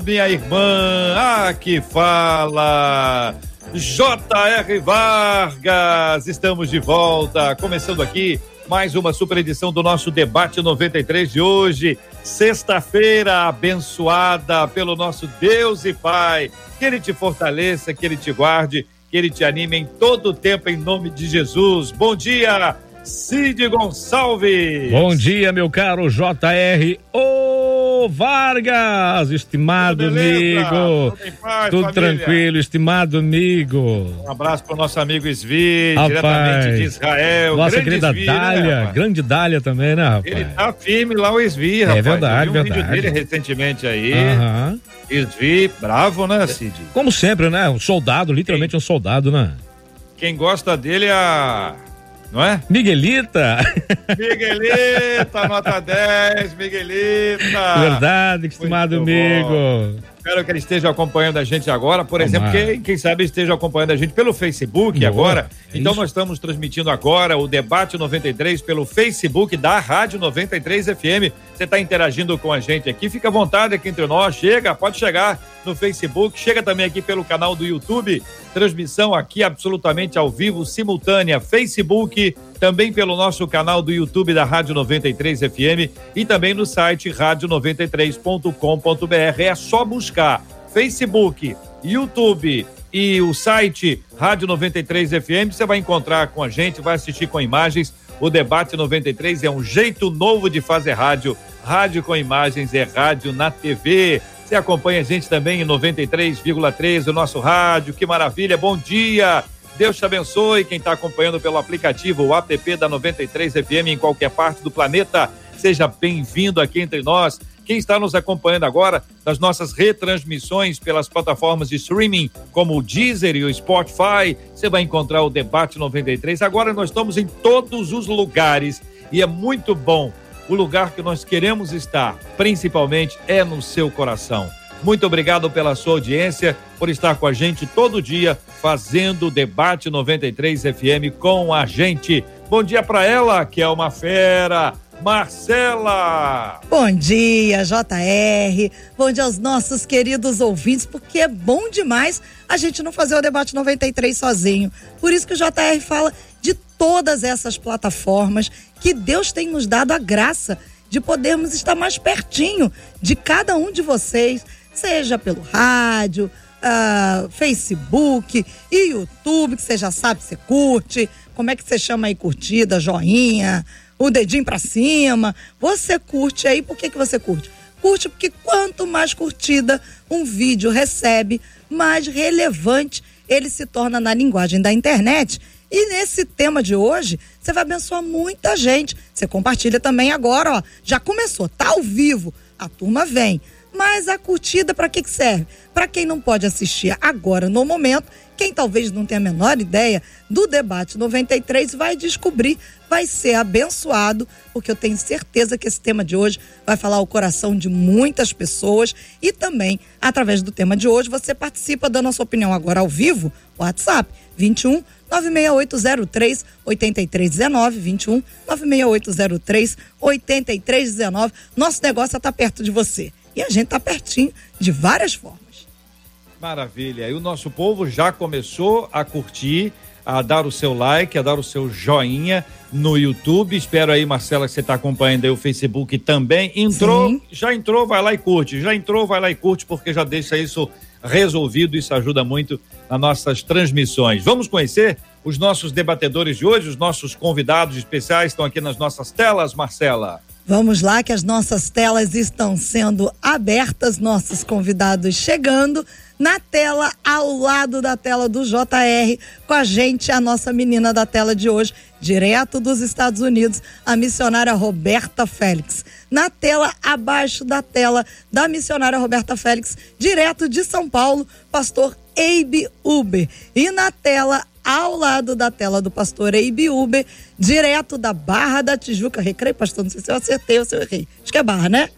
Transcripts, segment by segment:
minha irmã. Ah, que fala. J.R. Vargas, estamos de volta, começando aqui mais uma super edição do nosso debate 93 de hoje, sexta-feira abençoada pelo nosso Deus e Pai. Que ele te fortaleça, que ele te guarde, que ele te anime em todo o tempo em nome de Jesus. Bom dia, Cid Gonçalves. Bom dia, meu caro JR. Ô Vargas, estimado Beleza? amigo. Tudo paz, Tudo tranquilo, estimado amigo. Um abraço para o nosso amigo Svi, Rapaz. diretamente de Israel. Nossa Grande querida Svi, né, Dália, rapaz? grande Dália também, né, rapaz? Ele tá firme lá, o Svi, rapaz. verdade, Eu vi um verdade. vídeo dele recentemente aí. Aham. Svi, bravo, né, Cid? Como sempre, né? Um soldado, literalmente um soldado, né? Quem gosta dele é a. Não é? Miguelita. Miguelita, nota 10, Miguelita. Verdade, estimado amigo. Espero que ele esteja acompanhando a gente agora. Por exemplo, Tomara. quem, quem sabe esteja acompanhando a gente pelo Facebook Boa, agora. é Então, isso. nós estamos transmitindo agora o Debate 93 pelo Facebook da Rádio 93 FM. Você está interagindo com a gente aqui. Fica à vontade aqui entre nós. Chega, pode chegar no Facebook. Chega também aqui pelo canal do YouTube. Transmissão aqui absolutamente ao vivo, simultânea. Facebook, também pelo nosso canal do YouTube da Rádio 93 FM e também no site rádio93.com.br. É só buscar Facebook, YouTube e o site Rádio 93 FM. Você vai encontrar com a gente, vai assistir com imagens. O Debate 93 é um jeito novo de fazer rádio. Rádio com imagens é rádio na TV. Você acompanha a gente também em 93,3 o nosso rádio. Que maravilha! Bom dia! Deus te abençoe. Quem está acompanhando pelo aplicativo, o app da 93 FM em qualquer parte do planeta, seja bem-vindo aqui entre nós. Quem está nos acompanhando agora das nossas retransmissões pelas plataformas de streaming, como o Deezer e o Spotify, você vai encontrar o Debate 93. Agora nós estamos em todos os lugares e é muito bom. O lugar que nós queremos estar, principalmente, é no seu coração. Muito obrigado pela sua audiência, por estar com a gente todo dia, fazendo o Debate 93 FM com a gente. Bom dia para ela, que é uma fera, Marcela. Bom dia, JR. Bom dia aos nossos queridos ouvintes, porque é bom demais a gente não fazer o debate 93 sozinho. Por isso que o JR fala de todas essas plataformas que Deus tem nos dado a graça de podermos estar mais pertinho de cada um de vocês, seja pelo rádio, ah, Facebook e YouTube, que você já sabe, você curte, como é que você chama aí curtida, joinha, o dedinho pra cima. Você curte aí, por que, que você curte? Curte porque quanto mais curtida um vídeo recebe, mais relevante ele se torna na linguagem da internet. E nesse tema de hoje, você vai abençoar muita gente. Você compartilha também agora, ó. Já começou, tá ao vivo. A turma vem. Mas a curtida para que que serve? Para quem não pode assistir agora no momento, quem talvez não tenha a menor ideia do debate 93 vai descobrir, vai ser abençoado, porque eu tenho certeza que esse tema de hoje vai falar o coração de muitas pessoas e também através do tema de hoje você participa dando sua opinião agora ao vivo, WhatsApp 21 96803 8319 21 96803 8319. Nosso negócio é estar perto de você. E a gente está pertinho de várias formas. Maravilha. E o nosso povo já começou a curtir, a dar o seu like, a dar o seu joinha no YouTube. Espero aí, Marcela, que você está acompanhando aí o Facebook também. Entrou, Sim. já entrou, vai lá e curte. Já entrou, vai lá e curte, porque já deixa isso resolvido. Isso ajuda muito nas nossas transmissões. Vamos conhecer os nossos debatedores de hoje, os nossos convidados especiais estão aqui nas nossas telas, Marcela. Vamos lá, que as nossas telas estão sendo abertas, nossos convidados chegando. Na tela, ao lado da tela do JR, com a gente, a nossa menina da tela de hoje, direto dos Estados Unidos, a missionária Roberta Félix. na tela abaixo da tela da missionária Roberta Félix, direto de São Paulo, pastor Eibe Uber. E na tela ao lado da tela do pastor Eibe Uber, direto da Barra da Tijuca. Recreio, pastor? Não sei se eu acertei ou se eu errei. Acho que é Barra, né?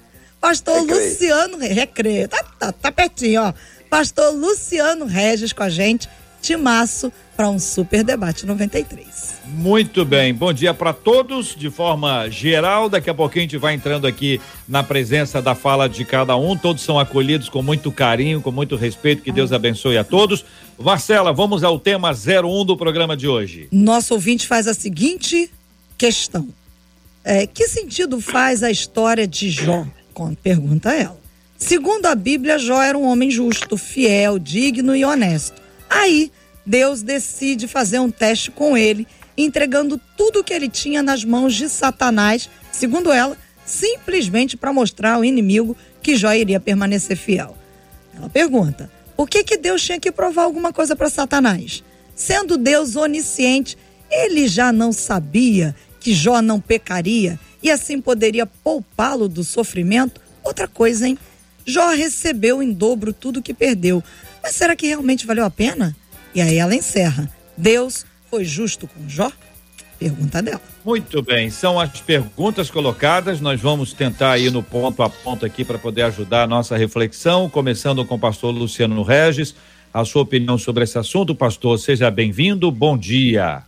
Pastor Recreio. Luciano Recreio. Tá, tá, tá pertinho, ó. Pastor Luciano Regis com a gente. Timaço para um super debate 93. Muito bem, bom dia para todos de forma geral. Daqui a pouquinho a gente vai entrando aqui na presença da fala de cada um. Todos são acolhidos com muito carinho, com muito respeito. Que Deus abençoe a todos. Marcela, vamos ao tema 01 do programa de hoje. Nosso ouvinte faz a seguinte questão: é, Que sentido faz a história de Jó? Pergunta ela. Segundo a Bíblia, Jó era um homem justo, fiel, digno e honesto. Aí Deus decide fazer um teste com ele, entregando tudo o que ele tinha nas mãos de Satanás, segundo ela, simplesmente para mostrar ao inimigo que Jó iria permanecer fiel. Ela pergunta: por que, que Deus tinha que provar alguma coisa para Satanás? Sendo Deus onisciente, ele já não sabia que Jó não pecaria e assim poderia poupá-lo do sofrimento? Outra coisa, hein? Jó recebeu em dobro tudo que perdeu. Mas será que realmente valeu a pena? E aí ela encerra. Deus foi justo com Jó? Pergunta dela. Muito bem, são as perguntas colocadas. Nós vamos tentar ir no ponto a ponto aqui para poder ajudar a nossa reflexão, começando com o pastor Luciano Regis. A sua opinião sobre esse assunto, pastor, seja bem-vindo. Bom dia.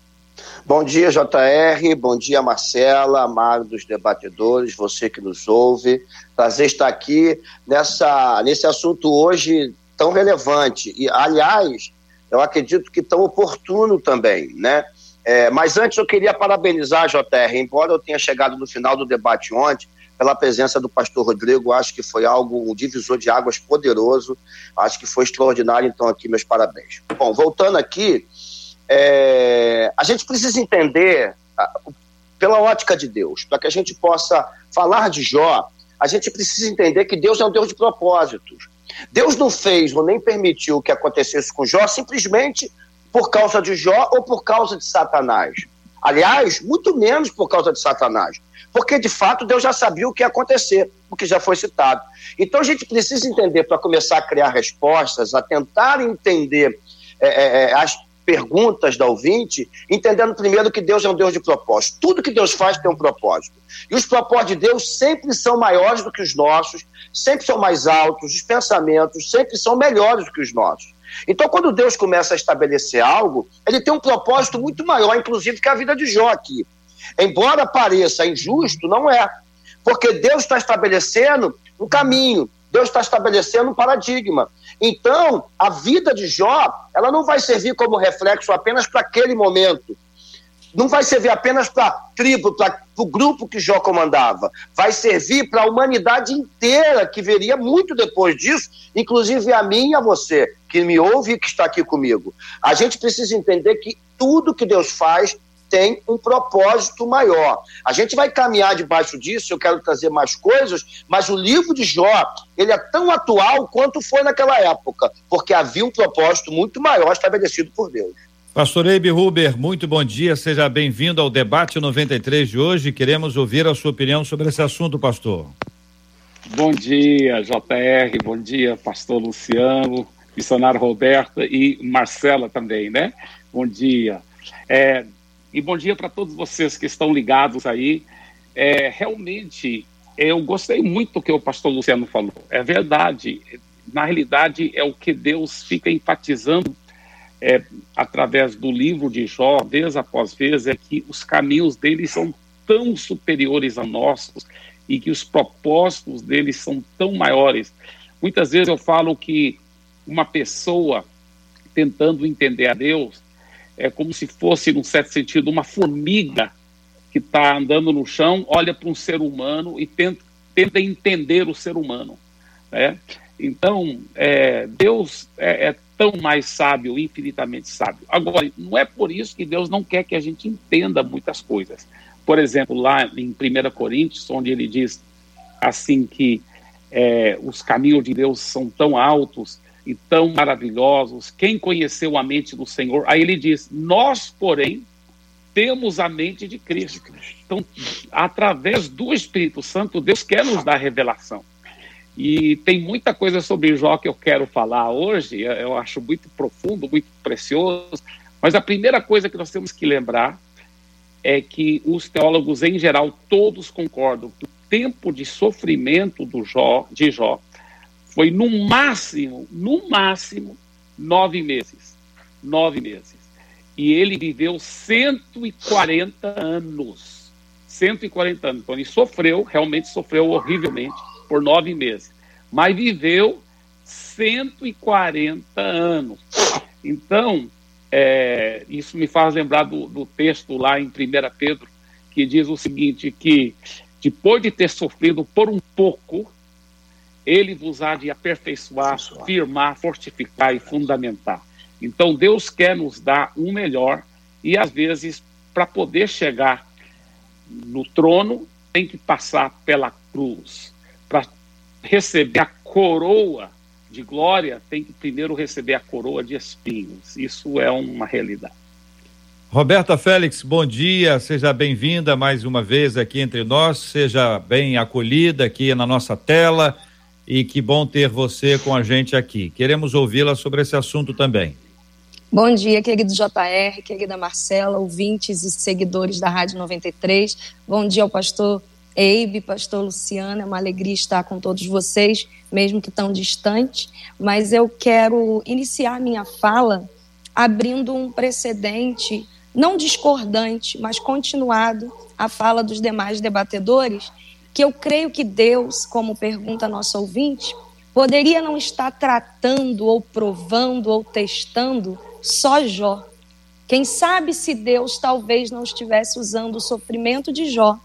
Bom dia, JR. Bom dia, Marcela, amado dos debatedores, você que nos ouve. Prazer estar aqui nessa, nesse assunto hoje tão relevante. E, aliás, eu acredito que tão oportuno também, né? É, mas antes eu queria parabenizar a JR, embora eu tenha chegado no final do debate ontem, pela presença do pastor Rodrigo, acho que foi algo, um divisor de águas poderoso, acho que foi extraordinário, então aqui meus parabéns. Bom, voltando aqui, é, a gente precisa entender, pela ótica de Deus, para que a gente possa falar de Jó, a gente precisa entender que Deus é um Deus de propósitos. Deus não fez ou nem permitiu que acontecesse com Jó simplesmente por causa de Jó ou por causa de Satanás. Aliás, muito menos por causa de Satanás. Porque, de fato, Deus já sabia o que ia acontecer, o que já foi citado. Então, a gente precisa entender, para começar a criar respostas, a tentar entender é, é, é as perguntas da ouvinte, entendendo primeiro que Deus é um Deus de propósito. Tudo que Deus faz tem um propósito. E os propósitos de Deus sempre são maiores do que os nossos, sempre são mais altos, os pensamentos sempre são melhores do que os nossos. Então, quando Deus começa a estabelecer algo, ele tem um propósito muito maior, inclusive, que a vida de Jó aqui. Embora pareça injusto, não é. Porque Deus está estabelecendo um caminho, Deus está estabelecendo um paradigma. Então, a vida de Jó, ela não vai servir como reflexo apenas para aquele momento não vai servir apenas para a tribo, para o grupo que Jó comandava, vai servir para a humanidade inteira que viria muito depois disso, inclusive a mim e a você, que me ouve e que está aqui comigo. A gente precisa entender que tudo que Deus faz tem um propósito maior. A gente vai caminhar debaixo disso, eu quero trazer mais coisas, mas o livro de Jó, ele é tão atual quanto foi naquela época, porque havia um propósito muito maior estabelecido por Deus. Pastor Eibe Huber, muito bom dia, seja bem-vindo ao debate 93 de hoje. Queremos ouvir a sua opinião sobre esse assunto, pastor. Bom dia, JR, bom dia, pastor Luciano, missionário Roberta e Marcela também, né? Bom dia. É, e bom dia para todos vocês que estão ligados aí. É, realmente, eu gostei muito do que o pastor Luciano falou. É verdade. Na realidade, é o que Deus fica enfatizando é, através do livro de Jó, vez após vez, é que os caminhos dele são tão superiores a nossos e que os propósitos deles são tão maiores. Muitas vezes eu falo que uma pessoa tentando entender a Deus é como se fosse, num certo sentido, uma formiga que está andando no chão, olha para um ser humano e tenta, tenta entender o ser humano. Né? Então, é, Deus é, é, tão mais sábio, infinitamente sábio. Agora, não é por isso que Deus não quer que a gente entenda muitas coisas. Por exemplo, lá em 1 Coríntios, onde ele diz assim que é, os caminhos de Deus são tão altos e tão maravilhosos, quem conheceu a mente do Senhor? Aí ele diz: Nós, porém, temos a mente de Cristo. Então, através do Espírito Santo, Deus quer nos dar revelação. E tem muita coisa sobre Jó que eu quero falar hoje, eu acho muito profundo, muito precioso, mas a primeira coisa que nós temos que lembrar é que os teólogos em geral todos concordam que o tempo de sofrimento do Jó, de Jó foi no máximo, no máximo, nove meses. Nove meses. E ele viveu 140 anos. 140 anos. Então ele sofreu, realmente sofreu horrivelmente por nove meses. Mas viveu 140 anos. Então, é, isso me faz lembrar do, do texto lá em 1 Pedro, que diz o seguinte: que depois de ter sofrido por um pouco, ele vos há de aperfeiçoar, firmar, fortificar e fundamentar. Então Deus quer nos dar um melhor e às vezes para poder chegar no trono tem que passar pela cruz. Para receber a coroa de glória tem que primeiro receber a coroa de espinhos. Isso é uma realidade. Roberta Félix, bom dia, seja bem-vinda mais uma vez aqui entre nós, seja bem acolhida aqui na nossa tela e que bom ter você com a gente aqui. Queremos ouvi-la sobre esse assunto também. Bom dia, querido JR, querida Marcela, ouvintes e seguidores da Rádio 93. Bom dia ao pastor Eibe, pastor Luciano, é uma alegria estar com todos vocês, mesmo que tão distante, mas eu quero iniciar minha fala abrindo um precedente não discordante, mas continuado à fala dos demais debatedores, que eu creio que Deus, como pergunta a nossa ouvinte, poderia não estar tratando ou provando ou testando só Jó. Quem sabe se Deus talvez não estivesse usando o sofrimento de Jó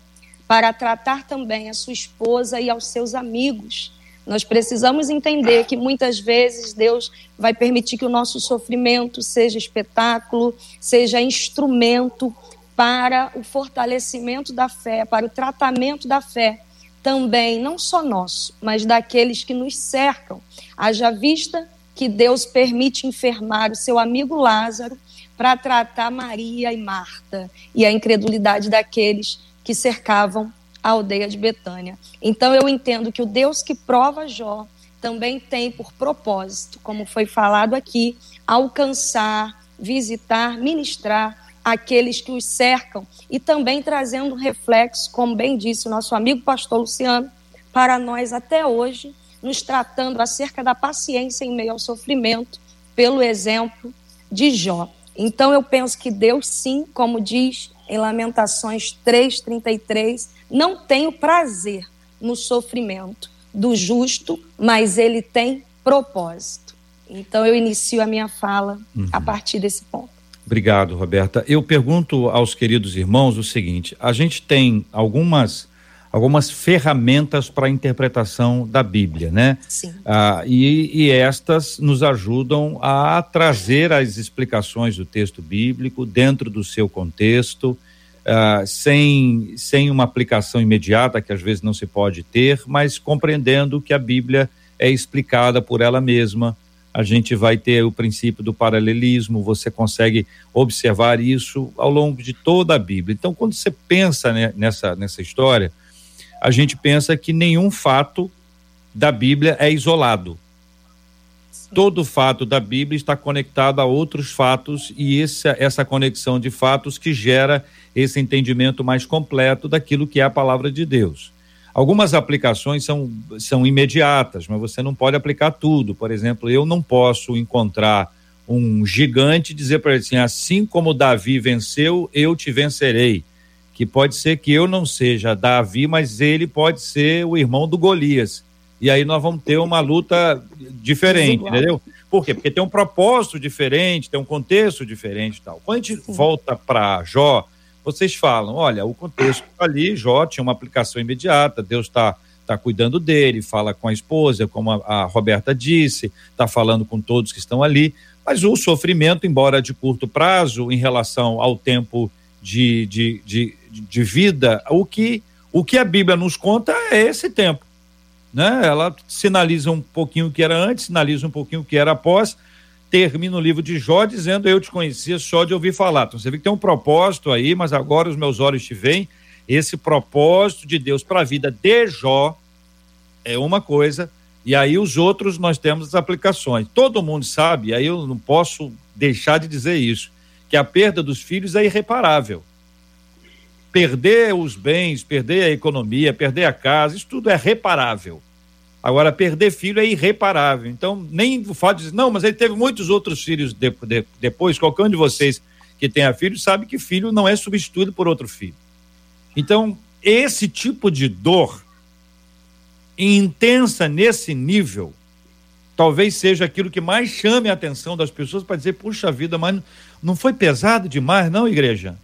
para tratar também a sua esposa e aos seus amigos. Nós precisamos entender que muitas vezes Deus vai permitir que o nosso sofrimento seja espetáculo, seja instrumento para o fortalecimento da fé, para o tratamento da fé, também não só nosso, mas daqueles que nos cercam. Haja vista que Deus permite enfermar o seu amigo Lázaro para tratar Maria e Marta e a incredulidade daqueles que cercavam a aldeia de Betânia. Então eu entendo que o Deus que prova Jó também tem por propósito, como foi falado aqui, alcançar, visitar, ministrar aqueles que os cercam e também trazendo um reflexo, como bem disse o nosso amigo pastor Luciano, para nós até hoje, nos tratando acerca da paciência em meio ao sofrimento, pelo exemplo de Jó. Então eu penso que Deus sim, como diz em Lamentações 3:33, não tem o prazer no sofrimento do justo, mas ele tem propósito. Então eu inicio a minha fala uhum. a partir desse ponto. Obrigado, Roberta. Eu pergunto aos queridos irmãos o seguinte: a gente tem algumas algumas ferramentas para a interpretação da Bíblia, né? Sim. Ah, e, e, estas nos ajudam a trazer as explicações do texto bíblico dentro do seu contexto, ah, sem, sem uma aplicação imediata, que às vezes não se pode ter, mas compreendendo que a Bíblia é explicada por ela mesma, a gente vai ter o princípio do paralelismo, você consegue observar isso ao longo de toda a Bíblia. Então, quando você pensa nessa, nessa história, a gente pensa que nenhum fato da Bíblia é isolado. Todo fato da Bíblia está conectado a outros fatos e essa, essa conexão de fatos que gera esse entendimento mais completo daquilo que é a palavra de Deus. Algumas aplicações são, são imediatas, mas você não pode aplicar tudo. Por exemplo, eu não posso encontrar um gigante e dizer para ele assim: assim como Davi venceu, eu te vencerei. Que pode ser que eu não seja Davi, mas ele pode ser o irmão do Golias. E aí nós vamos ter uma luta diferente, entendeu? Por quê? Porque tem um propósito diferente, tem um contexto diferente e tal. Quando a gente volta para Jó, vocês falam, olha, o contexto ali, Jó tinha uma aplicação imediata, Deus está tá cuidando dele, fala com a esposa, como a, a Roberta disse, está falando com todos que estão ali, mas o sofrimento, embora de curto prazo, em relação ao tempo de, de, de, de vida, o que, o que a Bíblia nos conta é esse tempo. Né? Ela sinaliza um pouquinho o que era antes, sinaliza um pouquinho o que era após, termina o livro de Jó dizendo: Eu te conhecia só de ouvir falar. Então você vê que tem um propósito aí, mas agora os meus olhos te veem. Esse propósito de Deus para a vida de Jó é uma coisa, e aí os outros nós temos as aplicações. Todo mundo sabe, aí eu não posso deixar de dizer isso, que a perda dos filhos é irreparável. Perder os bens, perder a economia, perder a casa, isso tudo é reparável. Agora, perder filho é irreparável. Então, nem o fato de dizer, não, mas ele teve muitos outros filhos de, de, depois. Qualquer um de vocês que tenha filho sabe que filho não é substituído por outro filho. Então, esse tipo de dor intensa nesse nível, talvez seja aquilo que mais chame a atenção das pessoas para dizer, puxa vida, mas não foi pesado demais, não, igreja?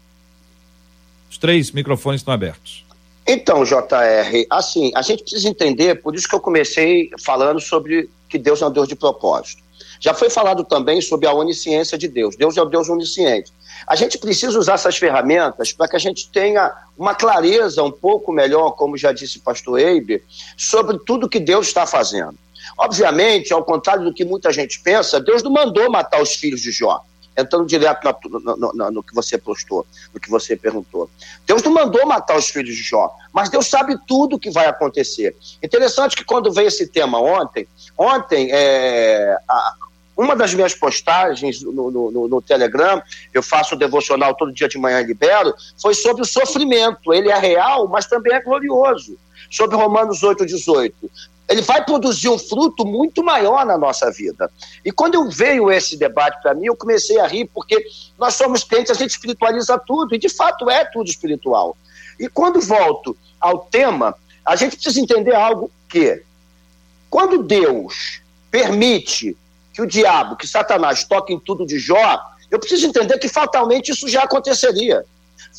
Os três microfones estão abertos. Então, JR, assim, a gente precisa entender, por isso que eu comecei falando sobre que Deus é um Deus de propósito. Já foi falado também sobre a onisciência de Deus. Deus é o Deus onisciente. A gente precisa usar essas ferramentas para que a gente tenha uma clareza um pouco melhor, como já disse o pastor Eibe, sobre tudo que Deus está fazendo. Obviamente, ao contrário do que muita gente pensa, Deus não mandou matar os filhos de Jó entrando direto no, no, que você postou, no que você perguntou. Deus não mandou matar os filhos de Jó, mas Deus sabe tudo o que vai acontecer. Interessante que quando veio esse tema ontem, ontem é, a, uma das minhas postagens no, no, no, Telegram, eu faço o devocional todo dia de manhã e libero, foi sobre o sofrimento. Ele é real, mas também é glorioso. Sobre Romanos 8, 18 ele vai produzir um fruto muito maior na nossa vida. E quando eu veio esse debate para mim, eu comecei a rir, porque nós somos crentes, a gente espiritualiza tudo, e de fato é tudo espiritual. E quando volto ao tema, a gente precisa entender algo que, quando Deus permite que o diabo, que Satanás toque em tudo de Jó, eu preciso entender que fatalmente isso já aconteceria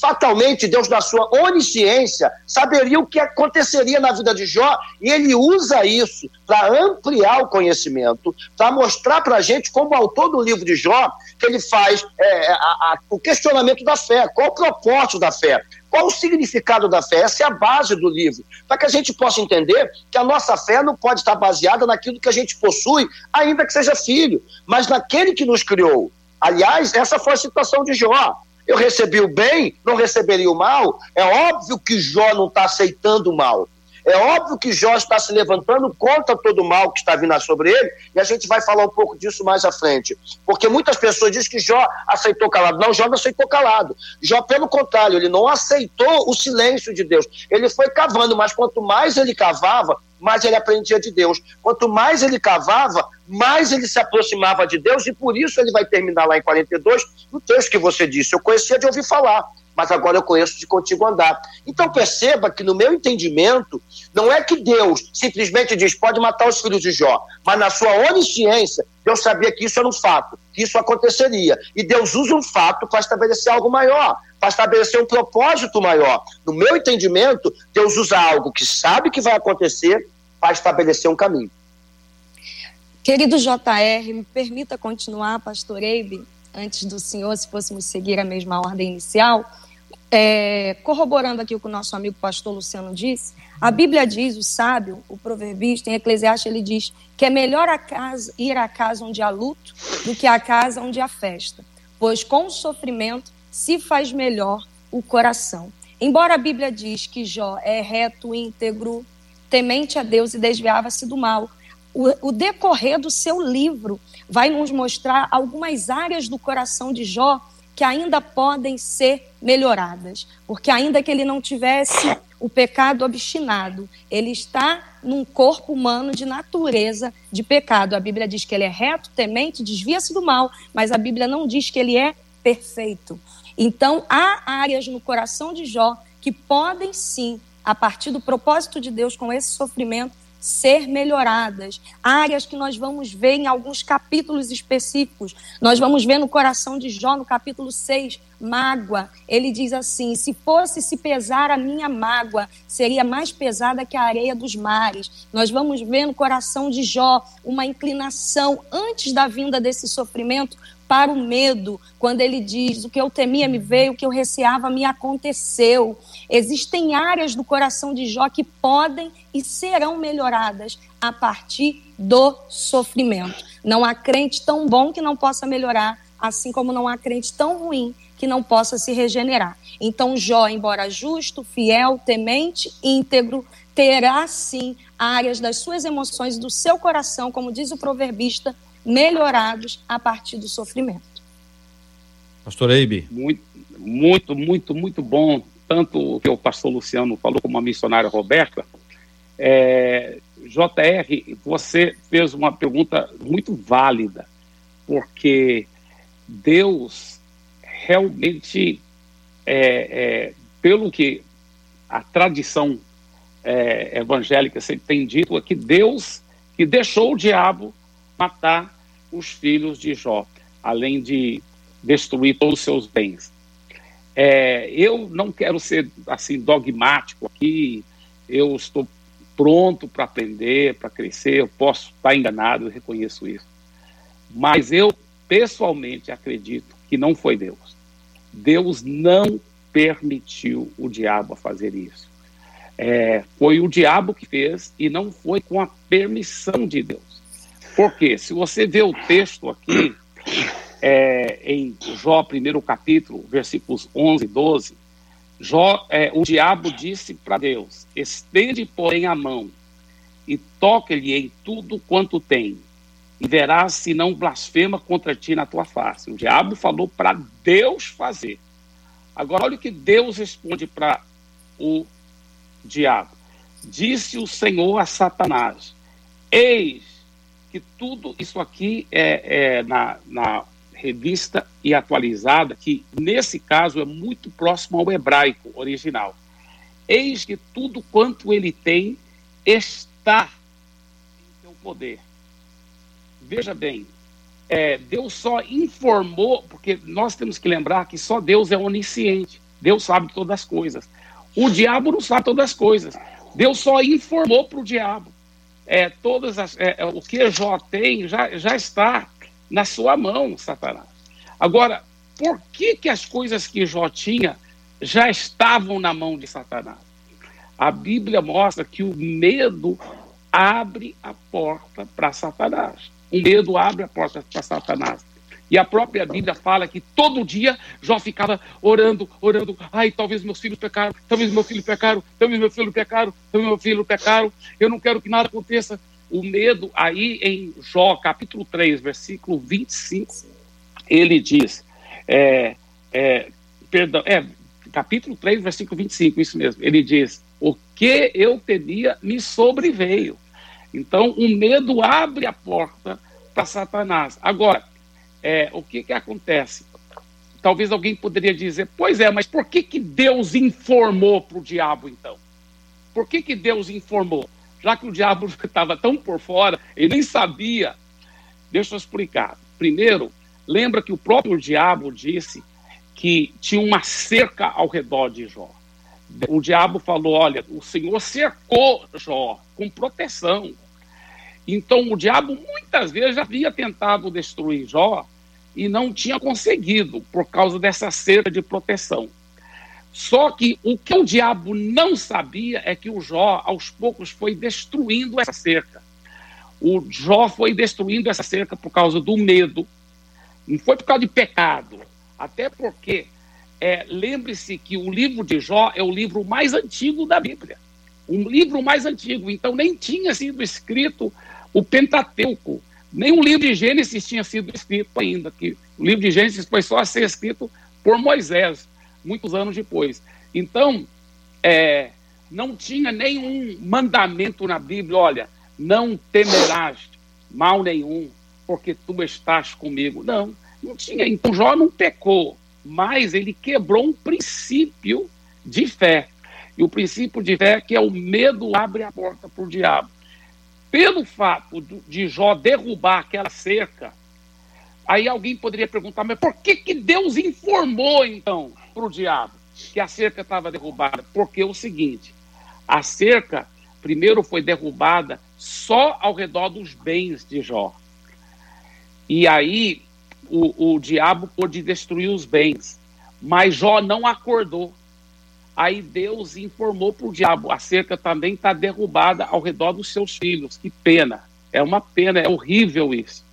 fatalmente Deus, na sua onisciência, saberia o que aconteceria na vida de Jó, e ele usa isso para ampliar o conhecimento, para mostrar para a gente, como autor do livro de Jó, que ele faz é, a, a, o questionamento da fé, qual o propósito da fé, qual o significado da fé, essa é a base do livro, para que a gente possa entender que a nossa fé não pode estar baseada naquilo que a gente possui, ainda que seja filho, mas naquele que nos criou. Aliás, essa foi a situação de Jó. Eu recebi o bem, não receberia o mal? É óbvio que Jó não está aceitando o mal. É óbvio que Jó está se levantando contra todo o mal que está vindo sobre ele, e a gente vai falar um pouco disso mais à frente. Porque muitas pessoas dizem que Jó aceitou calado. Não, Jó não aceitou calado. Jó, pelo contrário, ele não aceitou o silêncio de Deus. Ele foi cavando, mas quanto mais ele cavava, mais ele aprendia de Deus. Quanto mais ele cavava, mais ele se aproximava de Deus, e por isso ele vai terminar lá em 42, no texto que você disse. Eu conhecia de ouvir falar, mas agora eu conheço de contigo andar. Então perceba que, no meu entendimento, não é que Deus simplesmente diz pode matar os filhos de Jó, mas na sua onisciência, Deus sabia que isso era um fato, que isso aconteceria. E Deus usa um fato para estabelecer algo maior, para estabelecer um propósito maior. No meu entendimento, Deus usa algo que sabe que vai acontecer para estabelecer um caminho. Querido JR, me permita continuar, pastor Eibe, antes do senhor, se fôssemos seguir a mesma ordem inicial. É, corroborando aqui o que o nosso amigo pastor Luciano disse, a Bíblia diz, o sábio, o proverbista, em Eclesiastes, ele diz que é melhor a casa, ir à casa onde há luto do que à casa onde há festa, pois com o sofrimento se faz melhor o coração. Embora a Bíblia diz que Jó é reto, íntegro, temente a Deus e desviava-se do mal, o, o decorrer do seu livro vai nos mostrar algumas áreas do coração de Jó que ainda podem ser melhoradas, porque ainda que ele não tivesse o pecado obstinado, ele está num corpo humano de natureza de pecado. A Bíblia diz que ele é reto, temente, desvia-se do mal, mas a Bíblia não diz que ele é perfeito. Então, há áreas no coração de Jó que podem sim, a partir do propósito de Deus com esse sofrimento, ser melhoradas. Áreas que nós vamos ver em alguns capítulos específicos. Nós vamos ver no coração de Jó, no capítulo 6, mágoa. Ele diz assim: se fosse se pesar a minha mágoa, seria mais pesada que a areia dos mares. Nós vamos ver no coração de Jó uma inclinação antes da vinda desse sofrimento para o medo, quando ele diz: O que eu temia me veio, o que eu receava me aconteceu. Existem áreas do coração de Jó que podem e serão melhoradas a partir do sofrimento. Não há crente tão bom que não possa melhorar, assim como não há crente tão ruim que não possa se regenerar. Então, Jó, embora justo, fiel, temente, íntegro, terá sim áreas das suas emoções, do seu coração, como diz o proverbista, melhorados a partir do sofrimento. Pastor Eibe. Muito, muito, muito, muito bom. Tanto o que o pastor Luciano falou, como a missionária Roberta. É, JR, você fez uma pergunta muito válida, porque Deus realmente, é, é, pelo que a tradição é, evangélica sempre tem dito, é que Deus que deixou o diabo matar os filhos de Jó, além de destruir todos os seus bens. É, eu não quero ser assim dogmático aqui, eu estou pronto para aprender, para crescer, eu posso estar enganado, eu reconheço isso. Mas eu pessoalmente acredito que não foi Deus. Deus não permitiu o diabo fazer isso. É, foi o diabo que fez e não foi com a permissão de Deus. Porque se você vê o texto aqui, é, em Jó, primeiro capítulo, versículos 11 e 12, Jó, é, o diabo disse para Deus: estende, porém, a mão e toque-lhe em tudo quanto tem, e verás se não blasfema contra ti na tua face. O diabo falou para Deus fazer. Agora, olha o que Deus responde para o diabo: Disse o Senhor a Satanás: Eis que tudo isso aqui é, é na, na revista e atualizada, que nesse caso é muito próximo ao hebraico original. Eis que tudo quanto ele tem está em seu poder. Veja bem, é, Deus só informou, porque nós temos que lembrar que só Deus é onisciente, Deus sabe todas as coisas. O diabo não sabe todas as coisas. Deus só informou para o diabo é, todas as, é, o que Jó tem já, já está na sua mão, Satanás. Agora, por que, que as coisas que Jó tinha já estavam na mão de Satanás? A Bíblia mostra que o medo abre a porta para Satanás. O medo abre a porta para Satanás. E a própria Bíblia fala que todo dia Jó ficava orando, orando. Ai, talvez meus filhos pecaram, talvez meu filho pecaram, talvez meu filho pecaram, talvez meu filho pecaram. Eu não quero que nada aconteça. O medo, aí em Jó, capítulo 3, versículo 25, ele diz, é, é, perdão, é, capítulo 3, versículo 25, isso mesmo. Ele diz: O que eu temia me sobreveio. Então, o medo abre a porta para Satanás. Agora, é, o que, que acontece? Talvez alguém poderia dizer, pois é, mas por que, que Deus informou para o diabo então? Por que, que Deus informou? Já que o diabo estava tão por fora, ele nem sabia. Deixa eu explicar. Primeiro, lembra que o próprio diabo disse que tinha uma cerca ao redor de Jó. O diabo falou: olha, o Senhor cercou Jó com proteção. Então o diabo muitas vezes havia tentado destruir Jó e não tinha conseguido por causa dessa cerca de proteção. Só que o que o diabo não sabia é que o Jó, aos poucos, foi destruindo essa cerca. O Jó foi destruindo essa cerca por causa do medo, não foi por causa de pecado, até porque é, lembre-se que o livro de Jó é o livro mais antigo da Bíblia. Um livro mais antigo, então nem tinha sido escrito o Pentateuco, o livro de Gênesis tinha sido escrito ainda, que o livro de Gênesis foi só a ser escrito por Moisés, muitos anos depois. Então, é, não tinha nenhum mandamento na Bíblia, olha, não temerás mal nenhum, porque tu estás comigo. Não, não tinha. Então Jó não pecou, mas ele quebrou um princípio de fé. E o princípio de fé é que é o medo abre a porta para o diabo pelo fato de Jó derrubar aquela cerca, aí alguém poderia perguntar, mas por que, que Deus informou então para o diabo que a cerca estava derrubada? Porque é o seguinte, a cerca primeiro foi derrubada só ao redor dos bens de Jó. E aí o, o diabo pôde destruir os bens, mas Jó não acordou. Aí Deus informou para o diabo: a cerca também está derrubada ao redor dos seus filhos. Que pena, é uma pena, é horrível isso.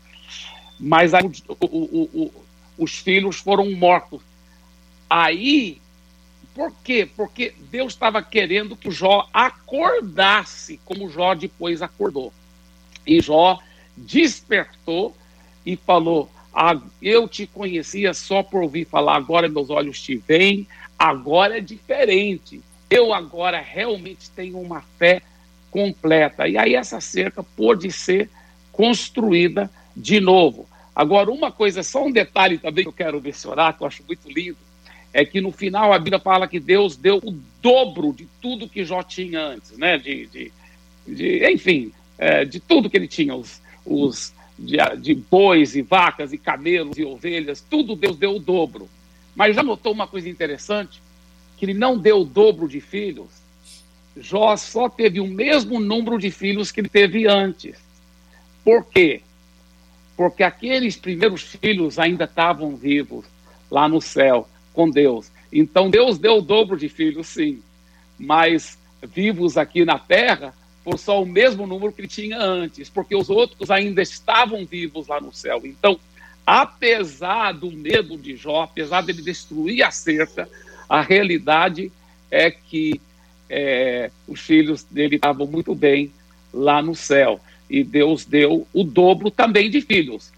Mas aí, o, o, o, os filhos foram mortos. Aí, por quê? Porque Deus estava querendo que Jó acordasse, como Jó depois acordou. E Jó despertou e falou: ah, Eu te conhecia só por ouvir falar, agora meus olhos te veem, agora é diferente. Eu agora realmente tenho uma fé completa. E aí essa cerca pôde ser construída de novo. Agora, uma coisa, só um detalhe também que eu quero mencionar, que eu acho muito lindo, é que no final a Bíblia fala que Deus deu o dobro de tudo que Jó tinha antes, né? De, de, de enfim, é, de tudo que ele tinha, os, os de, de bois e vacas e camelos e ovelhas, tudo Deus deu o dobro. Mas já notou uma coisa interessante? Que ele não deu o dobro de filhos. Jó só teve o mesmo número de filhos que ele teve antes. Por quê? Porque aqueles primeiros filhos ainda estavam vivos lá no céu com Deus. Então Deus deu o dobro de filhos, sim. Mas vivos aqui na terra, por só o mesmo número que ele tinha antes, porque os outros ainda estavam vivos lá no céu. Então, apesar do medo de Jó, apesar dele destruir a cerca, a realidade é que é, os filhos dele estavam muito bem lá no céu. E Deus deu o dobro também de filhos.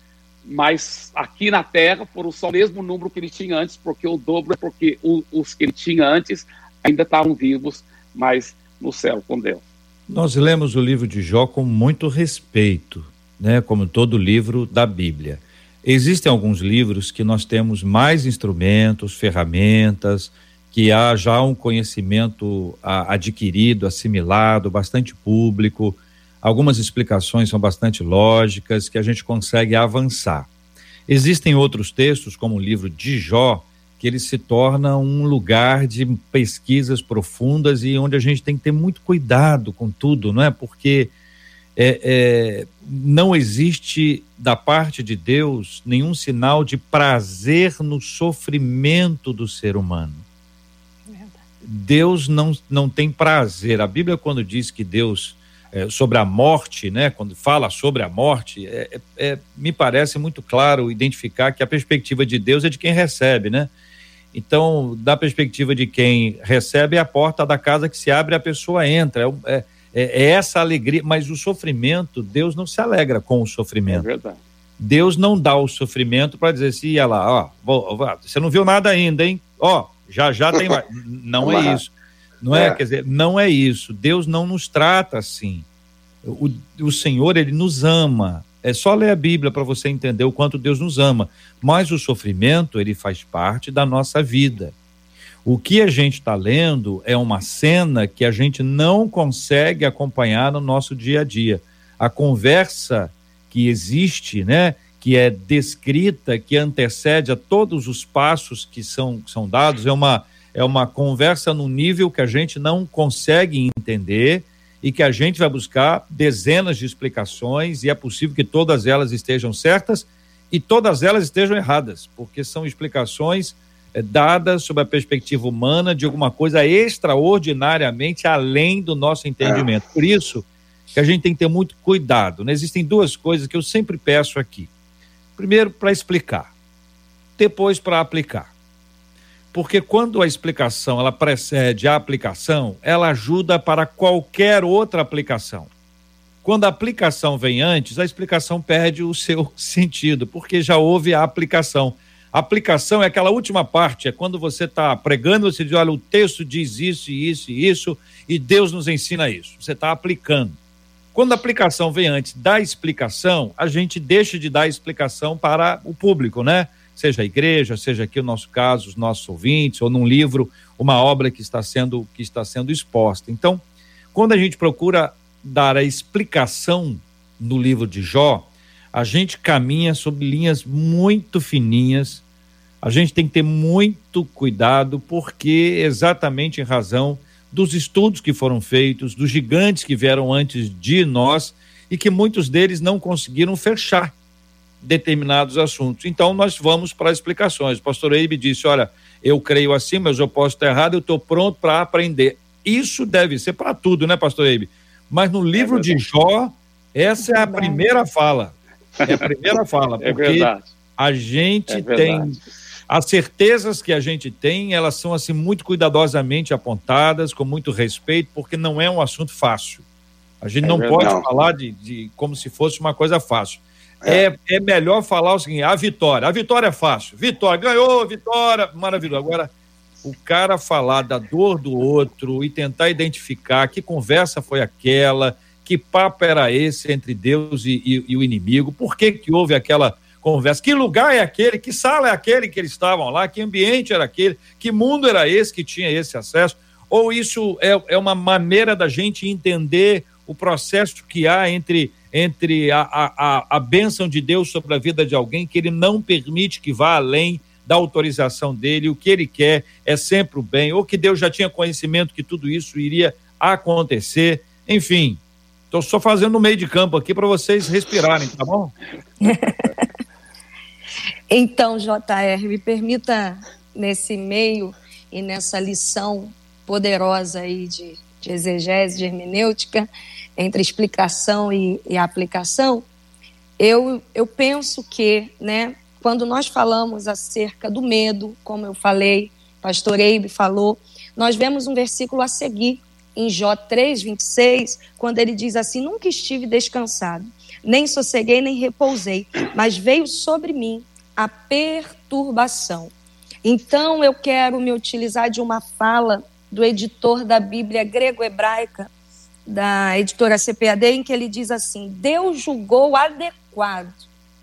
Mas aqui na terra foram só o mesmo número que ele tinha antes, porque o dobro é porque o, os que ele tinha antes ainda estavam vivos, mas no céu com Deus. Nós lemos o livro de Jó com muito respeito, né? Como todo livro da Bíblia. Existem alguns livros que nós temos mais instrumentos, ferramentas, que há já um conhecimento adquirido, assimilado, bastante público. Algumas explicações são bastante lógicas, que a gente consegue avançar. Existem outros textos, como o livro de Jó, que ele se torna um lugar de pesquisas profundas e onde a gente tem que ter muito cuidado com tudo, não é? Porque é, é, não existe da parte de Deus nenhum sinal de prazer no sofrimento do ser humano. Deus não, não tem prazer. A Bíblia, quando diz que Deus, é, sobre a morte, né, quando fala sobre a morte, é, é, é me parece muito claro identificar que a perspectiva de Deus é de quem recebe, né? Então, da perspectiva de quem recebe, é a porta da casa que se abre, a pessoa entra. É, é, é, essa alegria, mas o sofrimento, Deus não se alegra com o sofrimento. É verdade. Deus não dá o sofrimento para dizer assim, olha lá, ó, vou, vou, você não viu nada ainda, hein? Ó, já já tem mais. não é isso. Não é. é, quer dizer, não é isso. Deus não nos trata assim. O, o Senhor, ele nos ama. É só ler a Bíblia para você entender o quanto Deus nos ama. Mas o sofrimento, ele faz parte da nossa vida. O que a gente está lendo é uma cena que a gente não consegue acompanhar no nosso dia a dia. A conversa que existe, né, que é descrita, que antecede a todos os passos que são, que são dados, é uma, é uma conversa no nível que a gente não consegue entender e que a gente vai buscar dezenas de explicações e é possível que todas elas estejam certas e todas elas estejam erradas, porque são explicações é, dadas sob a perspectiva humana de alguma coisa extraordinariamente além do nosso entendimento. Por isso que a gente tem que ter muito cuidado. Né? Existem duas coisas que eu sempre peço aqui. Primeiro, para explicar, depois para aplicar. Porque quando a explicação ela precede a aplicação, ela ajuda para qualquer outra aplicação. Quando a aplicação vem antes, a explicação perde o seu sentido, porque já houve a aplicação. Aplicação é aquela última parte, é quando você está pregando, você diz: olha, o texto diz isso, e isso e isso, e Deus nos ensina isso. Você está aplicando. Quando a aplicação vem antes da explicação, a gente deixa de dar explicação para o público, né? seja a igreja, seja aqui o nosso caso, os nossos ouvintes, ou num livro, uma obra que está sendo, que está sendo exposta. Então, quando a gente procura dar a explicação no livro de Jó, a gente caminha sob linhas muito fininhas, a gente tem que ter muito cuidado, porque exatamente em razão dos estudos que foram feitos, dos gigantes que vieram antes de nós e que muitos deles não conseguiram fechar determinados assuntos. Então, nós vamos para explicações. O pastor Eibe disse: olha, eu creio assim, mas eu posso estar errado, eu estou pronto para aprender. Isso deve ser para tudo, né, pastor Eibe? Mas no livro é de Jó, essa é a primeira fala. É a primeira fala. É verdade. A gente é tem. As certezas que a gente tem, elas são assim muito cuidadosamente apontadas, com muito respeito, porque não é um assunto fácil. A gente é não verdade. pode falar de, de como se fosse uma coisa fácil. É. é. É, melhor falar o seguinte: a vitória. A vitória é fácil. Vitória, ganhou, vitória, maravilhoso. Agora, o cara falar da dor do outro e tentar identificar que conversa foi aquela, que papo era esse entre Deus e, e, e o inimigo, por que, que houve aquela conversa, que lugar é aquele, que sala é aquele que eles estavam lá, que ambiente era aquele, que mundo era esse que tinha esse acesso, ou isso é, é uma maneira da gente entender o processo que há entre entre a, a, a bênção de Deus sobre a vida de alguém, que ele não permite que vá além da autorização dele, o que ele quer é sempre o bem, ou que Deus já tinha conhecimento que tudo isso iria acontecer, enfim. Estou só fazendo o meio de campo aqui para vocês respirarem, tá bom? então, JR, me permita, nesse meio e nessa lição poderosa aí de, de exegese, de hermenêutica, entre explicação e, e aplicação, eu, eu penso que, né, quando nós falamos acerca do medo, como eu falei, pastor Eibe falou, nós vemos um versículo a seguir, em Jó 3, 26, quando ele diz assim: Nunca estive descansado, nem sosseguei, nem repousei, mas veio sobre mim a perturbação. Então eu quero me utilizar de uma fala do editor da Bíblia grego-hebraica, da editora CPAD, em que ele diz assim: Deus julgou adequado.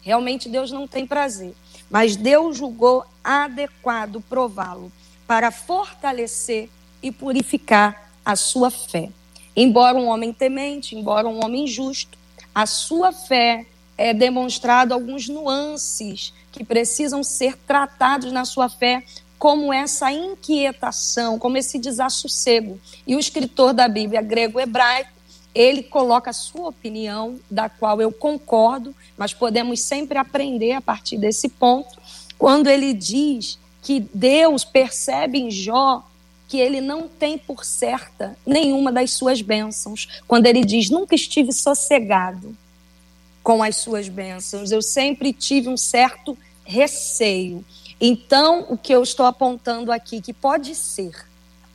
Realmente Deus não tem prazer, mas Deus julgou adequado prová-lo para fortalecer e purificar a sua fé. Embora um homem temente, embora um homem justo, a sua fé é demonstrado alguns nuances que precisam ser tratados na sua fé como essa inquietação, como esse desassossego. E o escritor da Bíblia grego-hebraico, ele coloca a sua opinião, da qual eu concordo, mas podemos sempre aprender a partir desse ponto, quando ele diz que Deus percebe em Jó que ele não tem por certa nenhuma das suas bênçãos. Quando ele diz: Nunca estive sossegado com as suas bênçãos, eu sempre tive um certo receio. Então, o que eu estou apontando aqui, que pode ser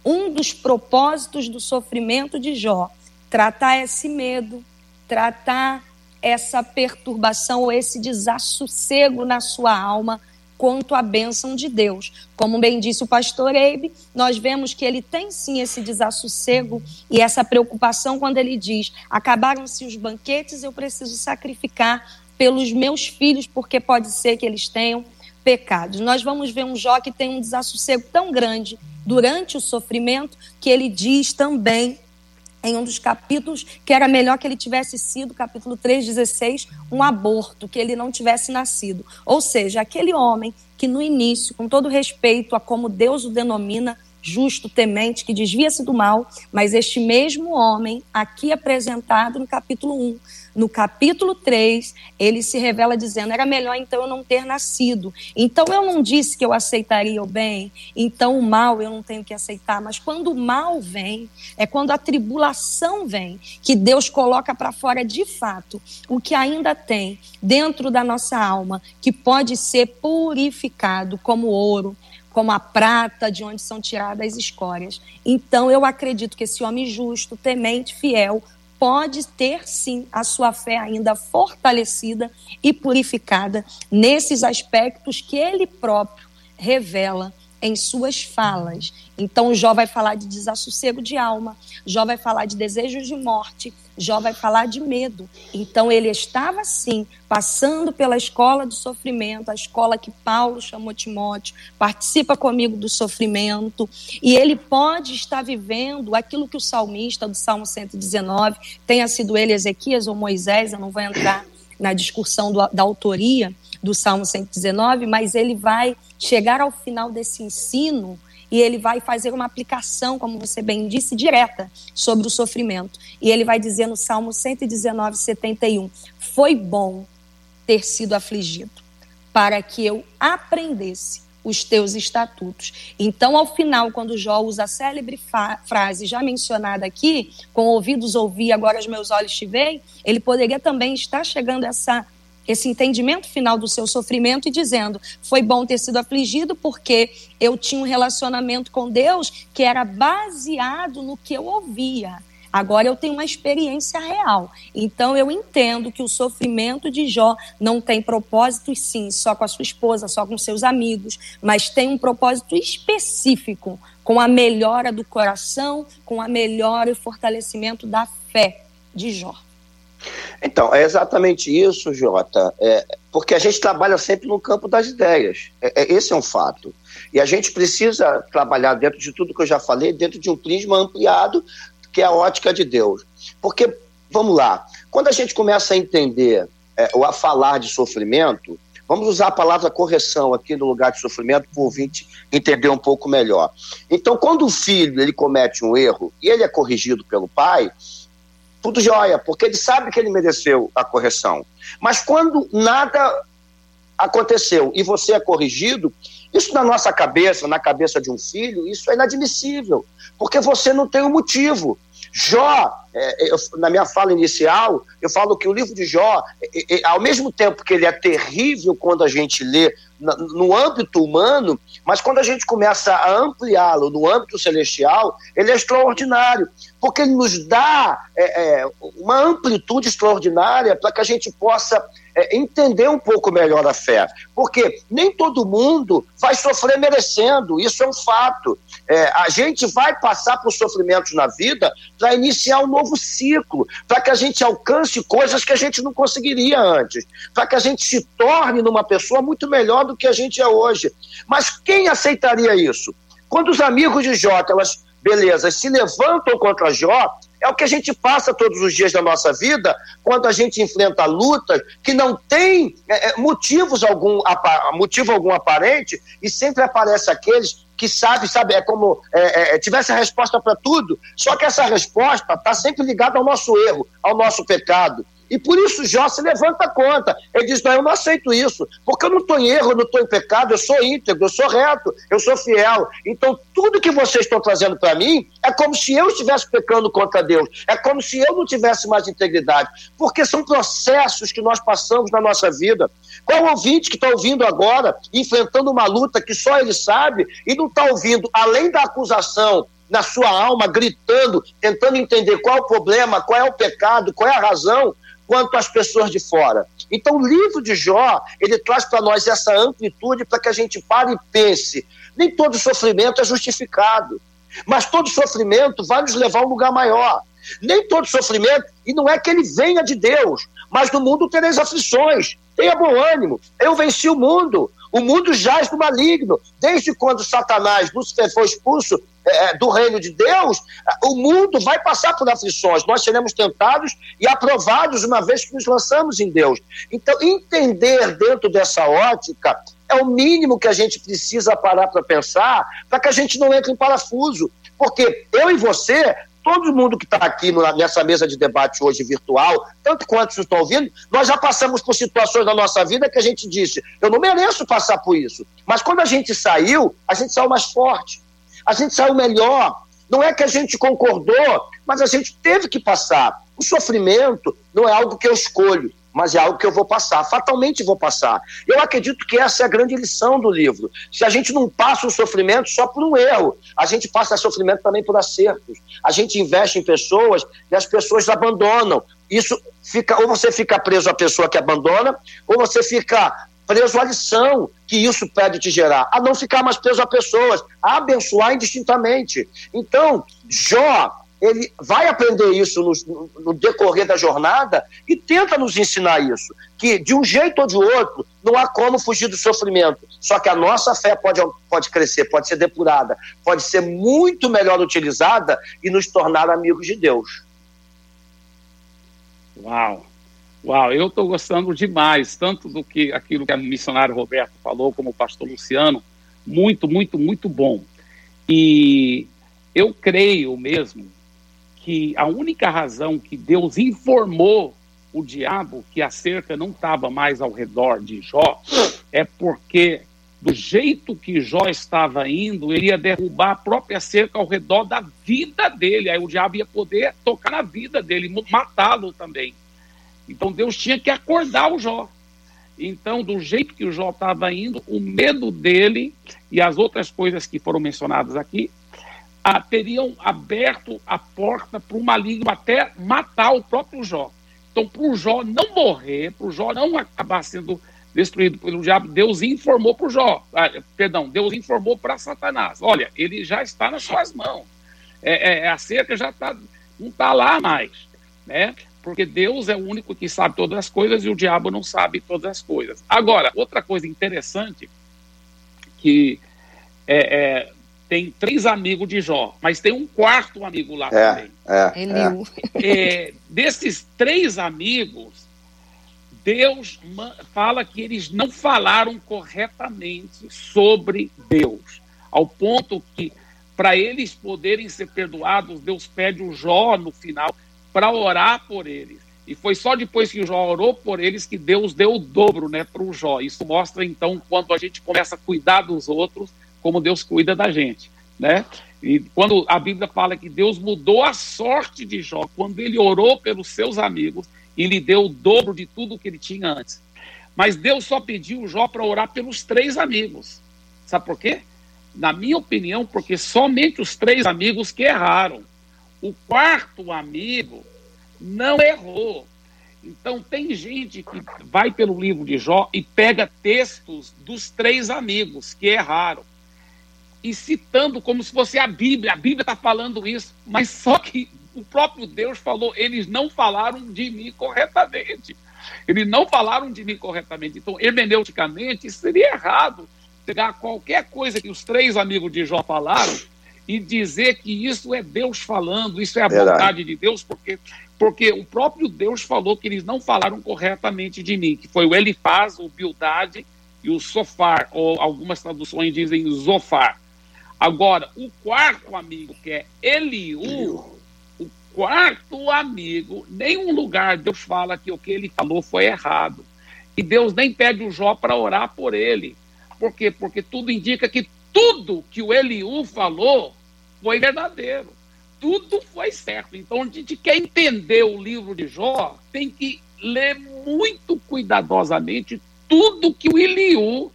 um dos propósitos do sofrimento de Jó, tratar esse medo, tratar essa perturbação ou esse desassossego na sua alma quanto à bênção de Deus. Como bem disse o pastor Eibe, nós vemos que ele tem sim esse desassossego e essa preocupação quando ele diz: acabaram-se os banquetes, eu preciso sacrificar pelos meus filhos, porque pode ser que eles tenham pecados. Nós vamos ver um Jó que tem um desassossego tão grande durante o sofrimento que ele diz também em um dos capítulos que era melhor que ele tivesse sido, capítulo 3:16, um aborto, que ele não tivesse nascido. Ou seja, aquele homem que no início, com todo respeito a como Deus o denomina, justo, temente, que desvia-se do mal, mas este mesmo homem, aqui apresentado no capítulo 1, no capítulo 3, ele se revela dizendo: era melhor então eu não ter nascido. Então eu não disse que eu aceitaria o bem, então o mal eu não tenho que aceitar. Mas quando o mal vem, é quando a tribulação vem, que Deus coloca para fora de fato o que ainda tem dentro da nossa alma, que pode ser purificado como ouro, como a prata de onde são tiradas as escórias. Então eu acredito que esse homem justo, temente, fiel, pode ter sim a sua fé ainda fortalecida e purificada nesses aspectos que ele próprio revela em suas falas. Então, Jó vai falar de desassossego de alma, Jó vai falar de desejos de morte, Jó vai falar de medo. Então, ele estava, sim, passando pela escola do sofrimento, a escola que Paulo chamou Timóteo, participa comigo do sofrimento, e ele pode estar vivendo aquilo que o salmista do Salmo 119, tenha sido ele Ezequias ou Moisés, eu não vou entrar na discussão do, da autoria do Salmo 119, mas ele vai chegar ao final desse ensino e ele vai fazer uma aplicação, como você bem disse, direta sobre o sofrimento. E ele vai dizer no Salmo 119, 71, foi bom ter sido afligido, para que eu aprendesse os teus estatutos. Então, ao final, quando Jó usa a célebre frase já mencionada aqui, com ouvidos ouvi, agora os meus olhos te veem, ele poderia também estar chegando a essa esse entendimento final do seu sofrimento e dizendo: foi bom ter sido afligido porque eu tinha um relacionamento com Deus que era baseado no que eu ouvia. Agora eu tenho uma experiência real. Então eu entendo que o sofrimento de Jó não tem propósito, sim, só com a sua esposa, só com seus amigos, mas tem um propósito específico com a melhora do coração, com a melhora e fortalecimento da fé de Jó. Então, é exatamente isso, Jota, é, porque a gente trabalha sempre no campo das ideias. É, é, esse é um fato. E a gente precisa trabalhar dentro de tudo que eu já falei, dentro de um prisma ampliado, que é a ótica de Deus. Porque, vamos lá, quando a gente começa a entender é, ou a falar de sofrimento, vamos usar a palavra correção aqui no lugar de sofrimento para o ouvinte entender um pouco melhor. Então, quando o filho ele comete um erro e ele é corrigido pelo pai, tudo jóia, porque ele sabe que ele mereceu a correção. Mas quando nada aconteceu e você é corrigido, isso na nossa cabeça, na cabeça de um filho, isso é inadmissível, porque você não tem um motivo. Jó, é, eu, na minha fala inicial, eu falo que o livro de Jó, é, é, ao mesmo tempo que ele é terrível quando a gente lê no âmbito humano, mas quando a gente começa a ampliá-lo no âmbito celestial, ele é extraordinário, porque ele nos dá é, é, uma amplitude extraordinária para que a gente possa é, entender um pouco melhor a fé. Porque nem todo mundo vai sofrer merecendo, isso é um fato. É, a gente vai passar por sofrimentos na vida para iniciar um novo ciclo, para que a gente alcance coisas que a gente não conseguiria antes, para que a gente se torne numa pessoa muito melhor do que a gente é hoje. Mas quem aceitaria isso? Quando os amigos de Jó, elas, beleza, se levantam contra Jó, é o que a gente passa todos os dias da nossa vida, quando a gente enfrenta lutas que não tem é, é motivos algum, motivo algum aparente, e sempre aparece aqueles que sabe, sabe, é como é, é, tivesse a resposta para tudo, só que essa resposta está sempre ligada ao nosso erro, ao nosso pecado. E por isso Jó se levanta conta. Ele diz: Não, eu não aceito isso, porque eu não estou em erro, eu não estou em pecado, eu sou íntegro, eu sou reto, eu sou fiel. Então, tudo que vocês estão trazendo para mim é como se eu estivesse pecando contra Deus, é como se eu não tivesse mais integridade, porque são processos que nós passamos na nossa vida. Qual ouvinte que está ouvindo agora, enfrentando uma luta que só ele sabe, e não está ouvindo, além da acusação, na sua alma, gritando, tentando entender qual é o problema, qual é o pecado, qual é a razão, quanto as pessoas de fora. Então, o livro de Jó, ele traz para nós essa amplitude para que a gente pare e pense. Nem todo sofrimento é justificado, mas todo sofrimento vai nos levar a um lugar maior. Nem todo sofrimento, e não é que ele venha de Deus, mas no mundo tereis aflições. Tenha bom ânimo, eu venci o mundo. O mundo jaz do maligno. Desde quando Satanás, Lúcifer, foi expulso é, é, do reino de Deus, o mundo vai passar por aflições. Nós seremos tentados e aprovados uma vez que nos lançamos em Deus. Então, entender dentro dessa ótica é o mínimo que a gente precisa parar para pensar para que a gente não entre em parafuso. Porque eu e você todo mundo que está aqui nessa mesa de debate hoje virtual, tanto quanto estão ouvindo, nós já passamos por situações na nossa vida que a gente disse, eu não mereço passar por isso. Mas quando a gente saiu, a gente saiu mais forte, a gente saiu melhor. Não é que a gente concordou, mas a gente teve que passar. O sofrimento não é algo que eu escolho mas é algo que eu vou passar, fatalmente vou passar. Eu acredito que essa é a grande lição do livro. Se a gente não passa o sofrimento só por um erro, a gente passa sofrimento também por acertos. A gente investe em pessoas e as pessoas abandonam. Isso fica, ou você fica preso à pessoa que abandona, ou você fica preso à lição que isso pode te gerar, a não ficar mais preso a pessoas, a abençoar indistintamente. Então, Jó ele vai aprender isso no, no, decorrer da jornada e tenta nos ensinar isso, que de um jeito ou de outro não há como fugir do sofrimento. Só que a nossa fé pode, pode crescer, pode ser depurada, pode ser muito melhor utilizada e nos tornar amigos de Deus. Uau! Uau, eu estou gostando demais, tanto do que aquilo que a missionária Roberto falou, como o pastor Luciano, muito, muito, muito bom. E eu creio mesmo que a única razão que Deus informou o diabo que a cerca não estava mais ao redor de Jó é porque do jeito que Jó estava indo, ele ia derrubar a própria cerca ao redor da vida dele. Aí o diabo ia poder tocar na vida dele, matá-lo também. Então Deus tinha que acordar o Jó. Então, do jeito que o Jó estava indo, o medo dele e as outras coisas que foram mencionadas aqui ah, teriam aberto a porta para o maligno até matar o próprio Jó. Então, para o Jó não morrer, para o Jó não acabar sendo destruído pelo diabo, Deus informou para o Jó, ah, perdão, Deus informou para Satanás: olha, ele já está nas suas mãos, é, é a cerca já tá, não está lá mais, né? Porque Deus é o único que sabe todas as coisas e o diabo não sabe todas as coisas. Agora, outra coisa interessante que é, é tem três amigos de Jó, mas tem um quarto amigo lá é, também. É, é. é desses três amigos, Deus fala que eles não falaram corretamente sobre Deus, ao ponto que, para eles poderem ser perdoados, Deus pede o Jó no final para orar por eles. E foi só depois que o Jó orou por eles que Deus deu o dobro né, para o Jó. Isso mostra, então, quando a gente começa a cuidar dos outros, como Deus cuida da gente, né? E quando a Bíblia fala que Deus mudou a sorte de Jó, quando ele orou pelos seus amigos e lhe deu o dobro de tudo que ele tinha antes. Mas Deus só pediu Jó para orar pelos três amigos. Sabe por quê? Na minha opinião, porque somente os três amigos que erraram. O quarto amigo não errou. Então, tem gente que vai pelo livro de Jó e pega textos dos três amigos que erraram e citando como se fosse a Bíblia. A Bíblia está falando isso, mas só que o próprio Deus falou, eles não falaram de mim corretamente. Eles não falaram de mim corretamente. Então, hermeneuticamente, seria errado pegar qualquer coisa que os três amigos de Jó falaram e dizer que isso é Deus falando, isso é a Verdade. vontade de Deus, porque, porque o próprio Deus falou que eles não falaram corretamente de mim, que foi o Elifaz, o Bildade e o Sofar, ou algumas traduções dizem Zofar. Agora, o quarto amigo, que é Eliú, o quarto amigo, nenhum lugar Deus fala que o que ele falou foi errado. E Deus nem pede o Jó para orar por ele. Por quê? Porque tudo indica que tudo que o Eliú falou foi verdadeiro. Tudo foi certo. Então, a gente quer entender o livro de Jó, tem que ler muito cuidadosamente tudo que o Eliú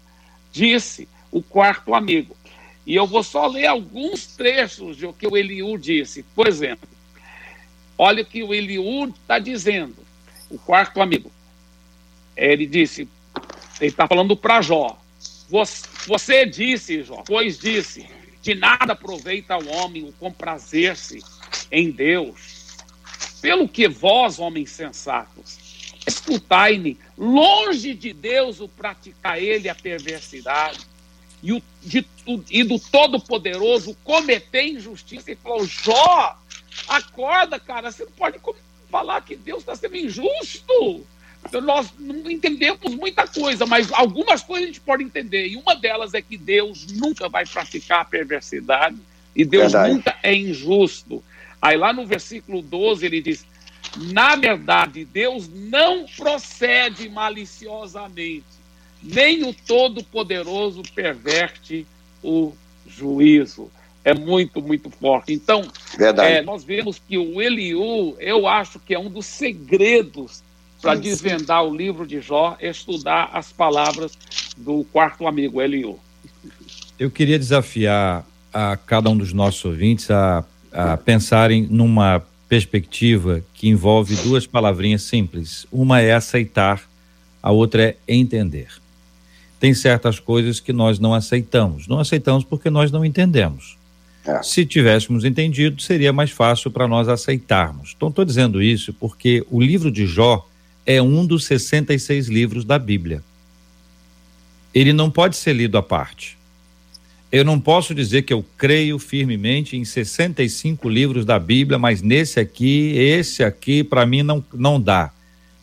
disse, o quarto amigo. E eu vou só ler alguns trechos do que o Eliú disse. Por exemplo, olha o que o Eliú está dizendo, o quarto amigo. Ele disse, ele está falando para Jó. Você disse, Jó, pois disse, de nada aproveita ao homem o comprazer-se em Deus. Pelo que vós, homens sensatos, escutai-me, longe de Deus o praticar ele a perversidade e, o, de, e do Todo-Poderoso cometer injustiça. E falou: Jó, acorda, cara, você não pode falar que Deus está sendo injusto. Nós não entendemos muita coisa, mas algumas coisas a gente pode entender. E uma delas é que Deus nunca vai praticar a perversidade e Deus verdade. nunca é injusto. Aí lá no versículo 12 ele diz: Na verdade, Deus não procede maliciosamente nem o Todo-Poderoso perverte o juízo. É muito, muito forte. Então, é, nós vemos que o Eliú, eu acho que é um dos segredos para desvendar o livro de Jó, estudar as palavras do quarto amigo, Eliú. Eu queria desafiar a cada um dos nossos ouvintes a, a pensarem numa perspectiva que envolve duas palavrinhas simples. Uma é aceitar, a outra é entender tem certas coisas que nós não aceitamos. Não aceitamos porque nós não entendemos. É. Se tivéssemos entendido, seria mais fácil para nós aceitarmos. Então, estou dizendo isso porque o livro de Jó é um dos 66 livros da Bíblia. Ele não pode ser lido à parte. Eu não posso dizer que eu creio firmemente em 65 livros da Bíblia, mas nesse aqui, esse aqui, para mim não, não dá.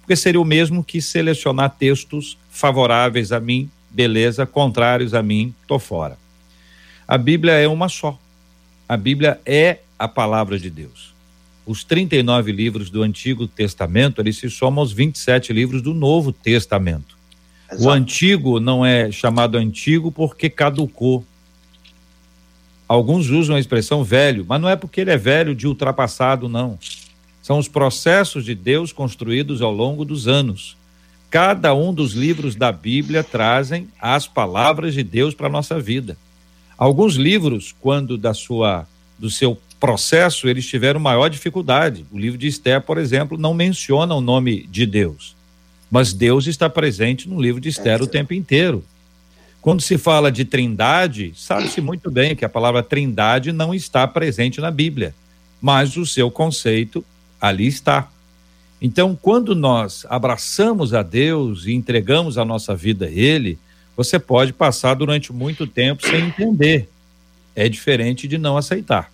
Porque seria o mesmo que selecionar textos favoráveis a mim beleza, contrários a mim, tô fora. A Bíblia é uma só. A Bíblia é a palavra de Deus. Os 39 livros do Antigo Testamento, eles se somam aos 27 livros do Novo Testamento. Exato. O antigo não é chamado antigo porque caducou. Alguns usam a expressão velho, mas não é porque ele é velho de ultrapassado, não. São os processos de Deus construídos ao longo dos anos. Cada um dos livros da Bíblia trazem as palavras de Deus para a nossa vida. Alguns livros, quando da sua do seu processo, eles tiveram maior dificuldade. O livro de Esther, por exemplo, não menciona o nome de Deus. Mas Deus está presente no livro de Esther o tempo inteiro. Quando se fala de trindade, sabe-se muito bem que a palavra trindade não está presente na Bíblia, mas o seu conceito ali está. Então, quando nós abraçamos a Deus e entregamos a nossa vida a Ele, você pode passar durante muito tempo sem entender. É diferente de não aceitar.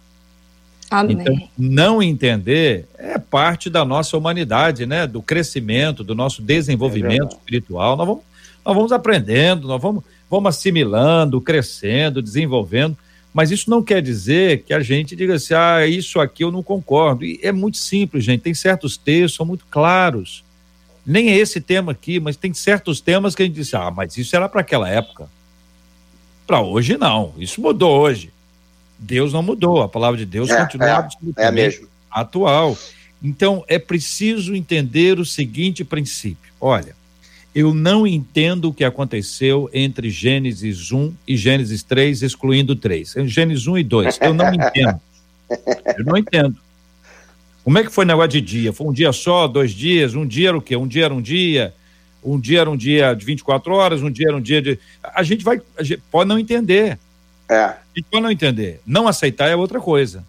Amém. Então, não entender é parte da nossa humanidade, né? Do crescimento, do nosso desenvolvimento é espiritual. Nós vamos, nós vamos aprendendo, nós vamos, vamos assimilando, crescendo, desenvolvendo. Mas isso não quer dizer que a gente diga assim, ah, isso aqui eu não concordo. E é muito simples, gente. Tem certos textos, são muito claros. Nem é esse tema aqui, mas tem certos temas que a gente diz, ah, mas isso era para aquela época. Para hoje, não. Isso mudou hoje. Deus não mudou, a palavra de Deus é, continua é, absolutamente é atual. Então, é preciso entender o seguinte princípio: olha, eu não entendo o que aconteceu entre Gênesis 1 e Gênesis 3, excluindo 3. Gênesis 1 e 2, eu não entendo. Eu não entendo. Como é que foi o negócio de dia? Foi um dia só, dois dias? Um dia era o quê? Um dia era um dia? Um dia era um dia de 24 horas, um dia era um dia de. A gente vai. A gente pode não entender. É. E pode não entender. Não aceitar é outra coisa.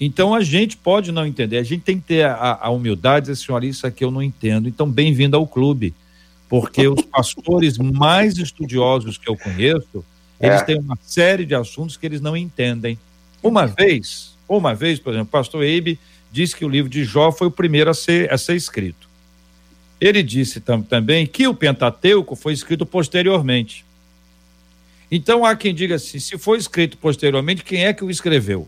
Então a gente pode não entender, a gente tem que ter a, a humildade de dizer olha, isso aqui eu não entendo. Então, bem-vindo ao clube. Porque os pastores mais estudiosos que eu conheço, é. eles têm uma série de assuntos que eles não entendem. Uma vez, uma vez, por exemplo, o pastor Eibe disse que o livro de Jó foi o primeiro a ser, a ser escrito. Ele disse tam, também que o Pentateuco foi escrito posteriormente. Então há quem diga assim: se foi escrito posteriormente, quem é que o escreveu?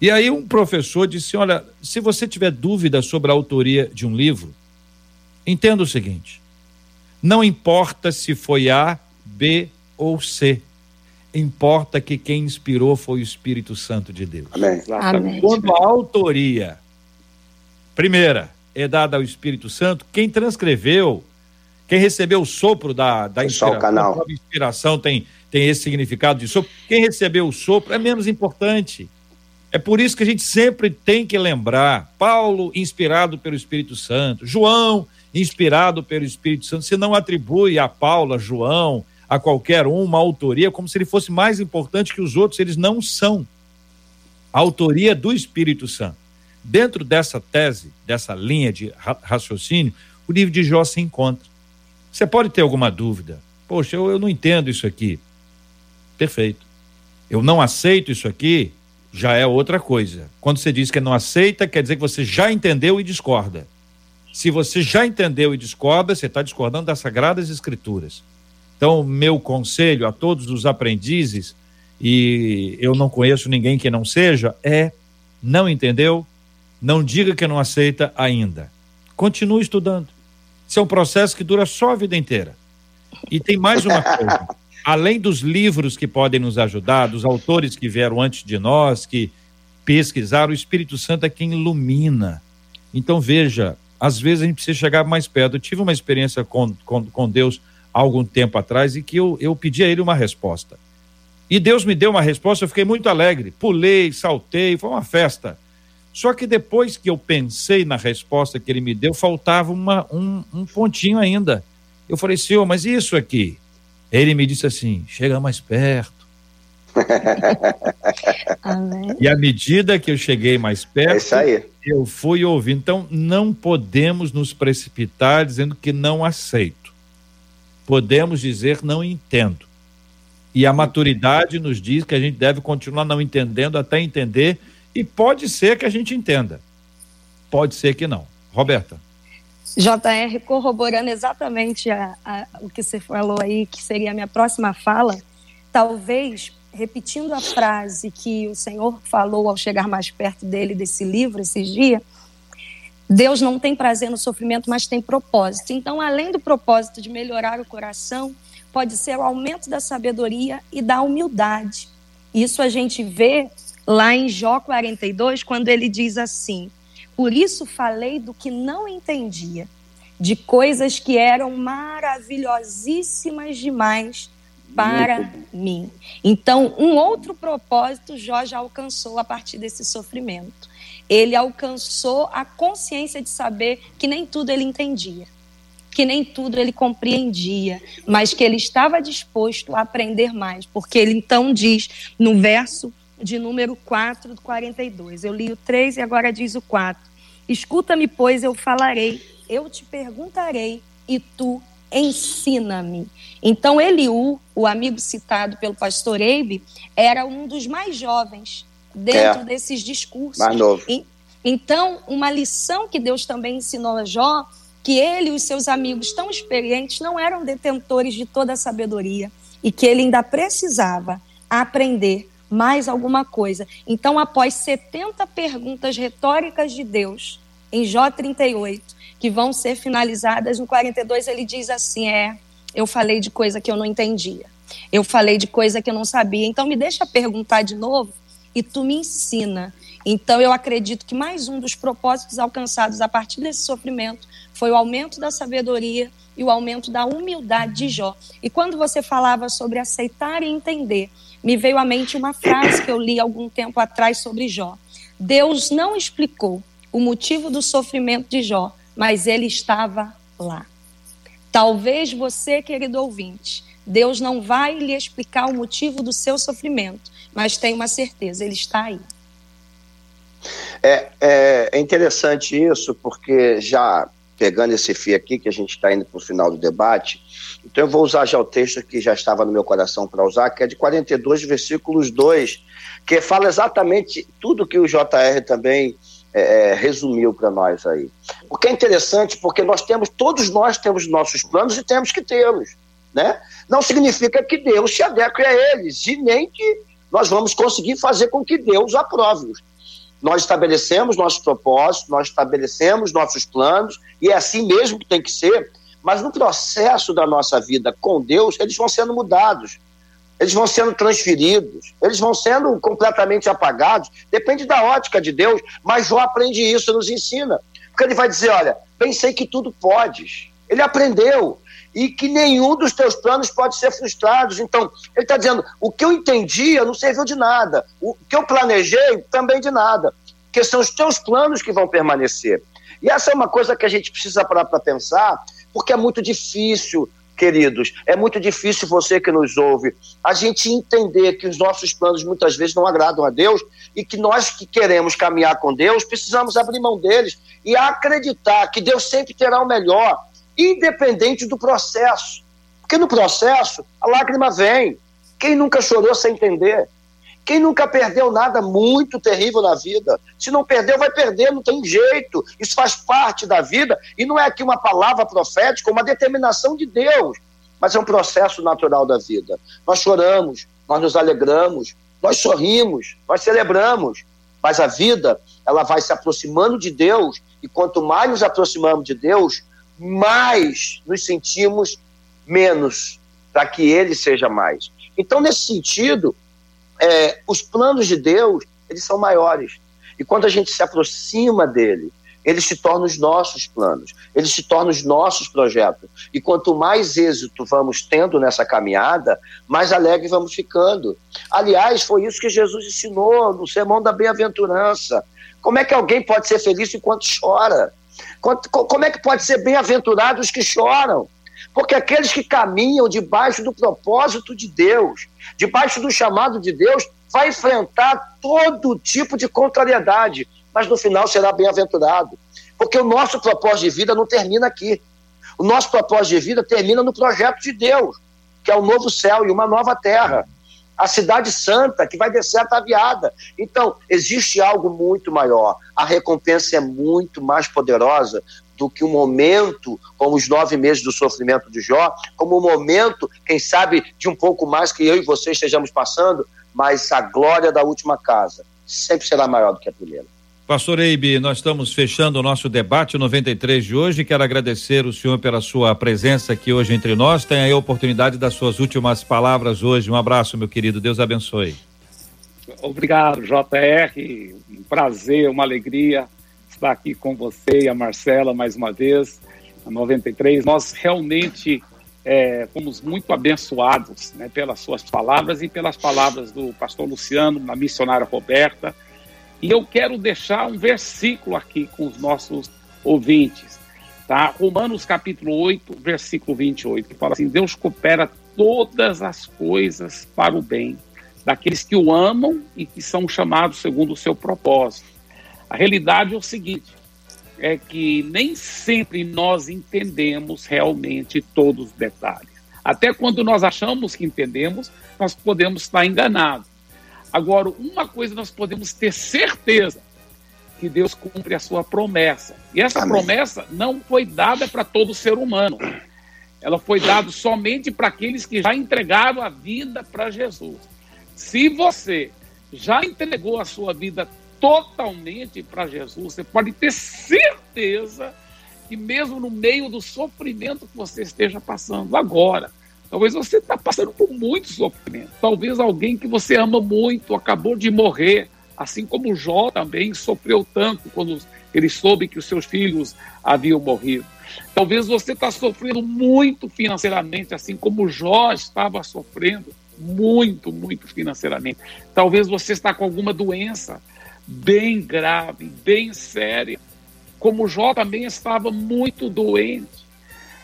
E aí um professor disse: olha, se você tiver dúvida sobre a autoria de um livro, entenda o seguinte: não importa se foi A, B ou C. Importa que quem inspirou foi o Espírito Santo de Deus. Amém. Amém. Quando a autoria, primeira, é dada ao Espírito Santo, quem transcreveu, quem recebeu o sopro da, da inspiração, inspiração tem tem esse significado de sopro. Quem recebeu o sopro é menos importante. É por isso que a gente sempre tem que lembrar: Paulo, inspirado pelo Espírito Santo, João, inspirado pelo Espírito Santo. Você não atribui a Paulo, a João, a qualquer um uma autoria como se ele fosse mais importante que os outros. Eles não são. A autoria do Espírito Santo. Dentro dessa tese, dessa linha de raciocínio, o livro de Jó se encontra. Você pode ter alguma dúvida. Poxa, eu, eu não entendo isso aqui. Perfeito. Eu não aceito isso aqui, já é outra coisa. Quando você diz que não aceita, quer dizer que você já entendeu e discorda. Se você já entendeu e discorda, você está discordando das Sagradas Escrituras. Então, meu conselho a todos os aprendizes, e eu não conheço ninguém que não seja, é: não entendeu? Não diga que não aceita ainda. Continue estudando. Isso é um processo que dura só a vida inteira. E tem mais uma coisa além dos livros que podem nos ajudar, dos autores que vieram antes de nós, que pesquisaram, o Espírito Santo é quem ilumina. Então, veja, às vezes a gente precisa chegar mais perto. Eu tive uma experiência com, com, com Deus há algum tempo atrás e que eu, eu pedi a ele uma resposta. E Deus me deu uma resposta, eu fiquei muito alegre. Pulei, saltei, foi uma festa. Só que depois que eu pensei na resposta que ele me deu, faltava uma, um, um pontinho ainda. Eu falei, senhor, mas isso aqui? Ele me disse assim: chega mais perto. e à medida que eu cheguei mais perto, é eu fui ouvindo. Então, não podemos nos precipitar dizendo que não aceito. Podemos dizer não entendo. E a maturidade nos diz que a gente deve continuar não entendendo até entender, e pode ser que a gente entenda. Pode ser que não. Roberta. JR, corroborando exatamente a, a, o que você falou aí, que seria a minha próxima fala, talvez repetindo a frase que o Senhor falou ao chegar mais perto dele desse livro esses dias, Deus não tem prazer no sofrimento, mas tem propósito. Então, além do propósito de melhorar o coração, pode ser o aumento da sabedoria e da humildade. Isso a gente vê lá em Jó 42, quando ele diz assim: Por isso falei do que não entendia, de coisas que eram maravilhosíssimas demais para mim. Então, um outro propósito Jó já alcançou a partir desse sofrimento. Ele alcançou a consciência de saber que nem tudo ele entendia, que nem tudo ele compreendia, mas que ele estava disposto a aprender mais, porque ele então diz no verso de número 4 do 42. Eu li o 3 e agora diz o 4. Escuta-me, pois eu falarei, eu te perguntarei e tu ensina-me. Então, Eliú, o amigo citado pelo pastor Eibe, era um dos mais jovens dentro é, desses discursos. Mais novo. E, então, uma lição que Deus também ensinou a Jó, que ele e os seus amigos tão experientes não eram detentores de toda a sabedoria e que ele ainda precisava aprender mais alguma coisa. Então, após 70 perguntas retóricas de Deus, em Jó 38, que vão ser finalizadas no 42, ele diz assim: É, eu falei de coisa que eu não entendia. Eu falei de coisa que eu não sabia. Então, me deixa perguntar de novo e tu me ensina. Então, eu acredito que mais um dos propósitos alcançados a partir desse sofrimento foi o aumento da sabedoria e o aumento da humildade de Jó. E quando você falava sobre aceitar e entender, me veio à mente uma frase que eu li algum tempo atrás sobre Jó. Deus não explicou o motivo do sofrimento de Jó, mas ele estava lá. Talvez você, querido ouvinte, Deus não vai lhe explicar o motivo do seu sofrimento, mas tenha uma certeza, ele está aí. É, é, é interessante isso, porque já pegando esse fio aqui, que a gente está indo para o final do debate, então eu vou usar já o texto que já estava no meu coração para usar, que é de 42, versículos 2, que fala exatamente tudo que o JR também é, é resumiu para nós aí. O que é interessante, porque nós temos, todos nós temos nossos planos e temos que tê-los, né? Não significa que Deus se adeque a eles, e nem que nós vamos conseguir fazer com que Deus aprove-os. Nós estabelecemos nossos propósitos, nós estabelecemos nossos planos, e é assim mesmo que tem que ser, mas no processo da nossa vida com Deus, eles vão sendo mudados, eles vão sendo transferidos, eles vão sendo completamente apagados, depende da ótica de Deus, mas Jó aprende isso, nos ensina. Porque ele vai dizer: olha, pensei que tudo podes. Ele aprendeu, e que nenhum dos teus planos pode ser frustrado. Então, ele está dizendo: o que eu entendia não serviu de nada, o que eu planejei também de nada, porque são os teus planos que vão permanecer. E essa é uma coisa que a gente precisa parar para pensar, porque é muito difícil, queridos, é muito difícil você que nos ouve, a gente entender que os nossos planos muitas vezes não agradam a Deus e que nós que queremos caminhar com Deus precisamos abrir mão deles e acreditar que Deus sempre terá o melhor independente do processo. Porque no processo, a lágrima vem. Quem nunca chorou sem entender? Quem nunca perdeu nada muito terrível na vida? Se não perdeu, vai perder, não tem jeito. Isso faz parte da vida e não é aqui uma palavra profética, uma determinação de Deus, mas é um processo natural da vida. Nós choramos, nós nos alegramos, nós sorrimos, nós celebramos, mas a vida, ela vai se aproximando de Deus e quanto mais nos aproximamos de Deus, mais nos sentimos menos, para que ele seja mais. Então, nesse sentido, é, os planos de Deus, eles são maiores. E quando a gente se aproxima dele, eles se tornam os nossos planos, eles se tornam os nossos projetos. E quanto mais êxito vamos tendo nessa caminhada, mais alegre vamos ficando. Aliás, foi isso que Jesus ensinou no Sermão da Bem-aventurança. Como é que alguém pode ser feliz enquanto chora? Como é que pode ser bem-aventurados os que choram? Porque aqueles que caminham debaixo do propósito de Deus, debaixo do chamado de Deus, vai enfrentar todo tipo de contrariedade, mas no final será bem-aventurado. Porque o nosso propósito de vida não termina aqui. O nosso propósito de vida termina no projeto de Deus, que é o um novo céu e uma nova terra. A cidade santa que vai descer ataviada. Então, existe algo muito maior. A recompensa é muito mais poderosa do que um momento, como os nove meses do sofrimento de Jó, como um momento, quem sabe, de um pouco mais que eu e você estejamos passando, mas a glória da última casa sempre será maior do que a primeira. Pastor Eibe, nós estamos fechando o nosso debate 93 de hoje. Quero agradecer o senhor pela sua presença aqui hoje entre nós. Tem aí a oportunidade das suas últimas palavras hoje. Um abraço, meu querido. Deus abençoe. Obrigado, JR. Um prazer, uma alegria estar aqui com você e a Marcela mais uma vez, a 93. Nós realmente é, fomos muito abençoados né, pelas suas palavras e pelas palavras do pastor Luciano, da missionária Roberta e eu quero deixar um versículo aqui com os nossos ouvintes. Tá? Romanos capítulo 8, versículo 28, que fala assim: Deus coopera todas as coisas para o bem daqueles que o amam e que são chamados segundo o seu propósito. A realidade é o seguinte: é que nem sempre nós entendemos realmente todos os detalhes. Até quando nós achamos que entendemos, nós podemos estar enganados. Agora, uma coisa nós podemos ter certeza: que Deus cumpre a sua promessa. E essa Amém. promessa não foi dada para todo ser humano. Ela foi dada somente para aqueles que já entregaram a vida para Jesus. Se você já entregou a sua vida totalmente para Jesus, você pode ter certeza que mesmo no meio do sofrimento que você esteja passando agora, Talvez você está passando por muito sofrimento. Talvez alguém que você ama muito acabou de morrer, assim como Jó também sofreu tanto quando ele soube que os seus filhos haviam morrido. Talvez você está sofrendo muito financeiramente, assim como Jó estava sofrendo muito, muito financeiramente. Talvez você está com alguma doença bem grave, bem séria, como Jó também estava muito doente.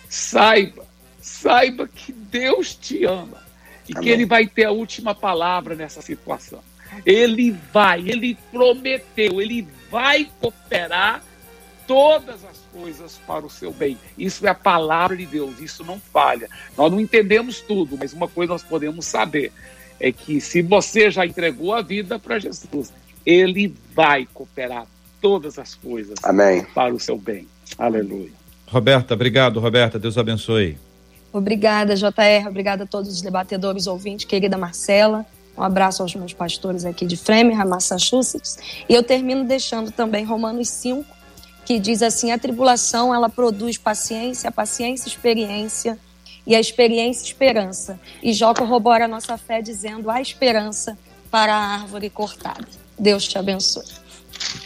Saiba Saiba que Deus te ama e Amém. que Ele vai ter a última palavra nessa situação. Ele vai, Ele prometeu, Ele vai cooperar todas as coisas para o seu bem. Isso é a palavra de Deus, isso não falha. Nós não entendemos tudo, mas uma coisa nós podemos saber é que se você já entregou a vida para Jesus, Ele vai cooperar todas as coisas Amém. para o seu bem. Aleluia. Roberta, obrigado, Roberta. Deus abençoe. Obrigada, JR. Obrigada a todos os debatedores ouvintes, querida Marcela. Um abraço aos meus pastores aqui de Framingham, Massachusetts. E eu termino deixando também Romanos 5, que diz assim: a tribulação ela produz paciência, a paciência experiência e a experiência esperança. E Jó corrobora a nossa fé dizendo: há esperança para a árvore cortada. Deus te abençoe.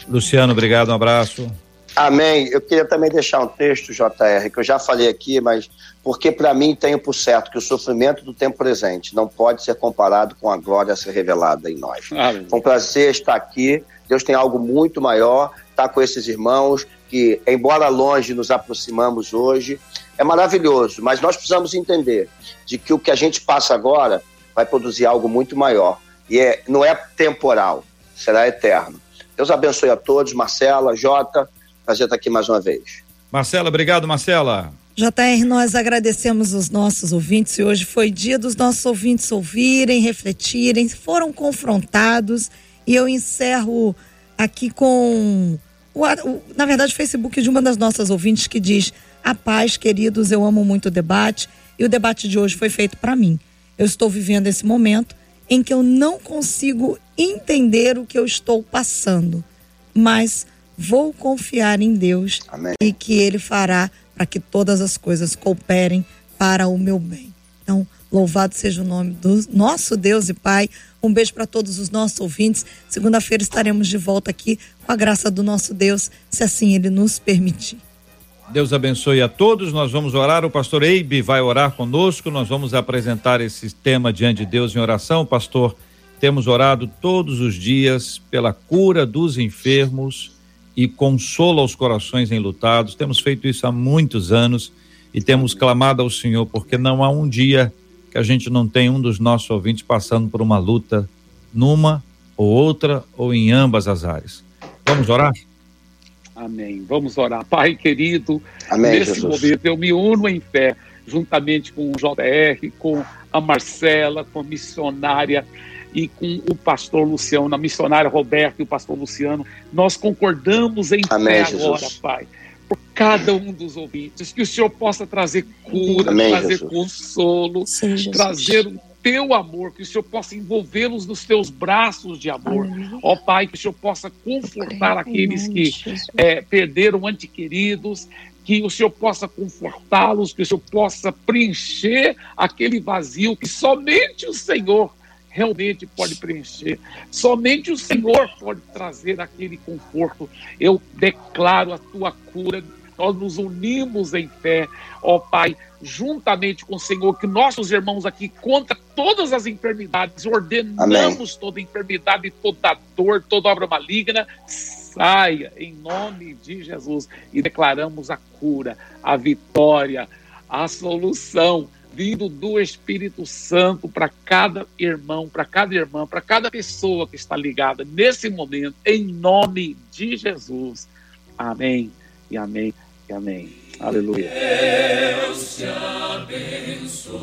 Luciano, obrigado, um abraço. Amém. Eu queria também deixar um texto, JR, que eu já falei aqui, mas porque para mim tenho por certo que o sofrimento do tempo presente não pode ser comparado com a glória a ser revelada em nós. Amém. Foi um prazer estar aqui. Deus tem algo muito maior, estar com esses irmãos que, embora longe, nos aproximamos hoje. É maravilhoso, mas nós precisamos entender de que o que a gente passa agora vai produzir algo muito maior. E é, não é temporal, será eterno. Deus abençoe a todos, Marcela, Jota, Prazer estar aqui mais uma vez. Marcela, obrigado, Marcela. JR, nós agradecemos os nossos ouvintes e hoje foi dia dos nossos ouvintes ouvirem, refletirem, foram confrontados e eu encerro aqui com o, o, na verdade o Facebook de uma das nossas ouvintes que diz: "A paz, queridos, eu amo muito o debate e o debate de hoje foi feito para mim. Eu estou vivendo esse momento em que eu não consigo entender o que eu estou passando, mas vou confiar em Deus Amém. e que Ele fará para que todas as coisas cooperem para o meu bem. Então, louvado seja o nome do nosso Deus e Pai. Um beijo para todos os nossos ouvintes. Segunda-feira estaremos de volta aqui com a graça do nosso Deus, se assim Ele nos permitir. Deus abençoe a todos. Nós vamos orar. O pastor Eibe vai orar conosco. Nós vamos apresentar esse tema diante de Deus em oração. Pastor, temos orado todos os dias pela cura dos enfermos e consola os corações enlutados. Temos feito isso há muitos anos e temos clamado ao Senhor, porque não há um dia que a gente não tem um dos nossos ouvintes passando por uma luta numa ou outra ou em ambas as áreas. Vamos orar? Amém. Vamos orar. Pai querido, Amém, nesse Jesus. momento eu me uno em fé, juntamente com o JR, com a Marcela, com a missionária e com o pastor Luciano, a missionária Roberta e o pastor Luciano. Nós concordamos em Amém, fé agora, Jesus. Pai, por cada um dos ouvintes, que o Senhor possa trazer cura, Amém, trazer Jesus. consolo, Sim, trazer o teu amor, que o Senhor possa envolvê-los nos teus braços de amor. Ó Pai, que o Senhor possa confortar aqueles que é, perderam ante queridos, que o Senhor possa confortá-los, que o Senhor possa preencher aquele vazio que somente o Senhor realmente pode preencher. Somente o Senhor pode trazer aquele conforto. Eu declaro a tua cura. Nós nos unimos em fé, ó Pai, juntamente com o Senhor, que nossos irmãos aqui contra todas as enfermidades, ordenamos toda enfermidade, toda dor, toda obra maligna, saia em nome de Jesus e declaramos a cura, a vitória, a solução vindo do Espírito Santo para cada irmão, para cada irmã, para cada pessoa que está ligada nesse momento, em nome de Jesus. Amém e amém e amém. Aleluia. Deus te abençoe.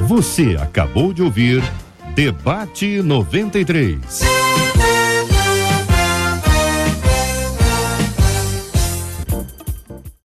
Você acabou de ouvir Debate 93.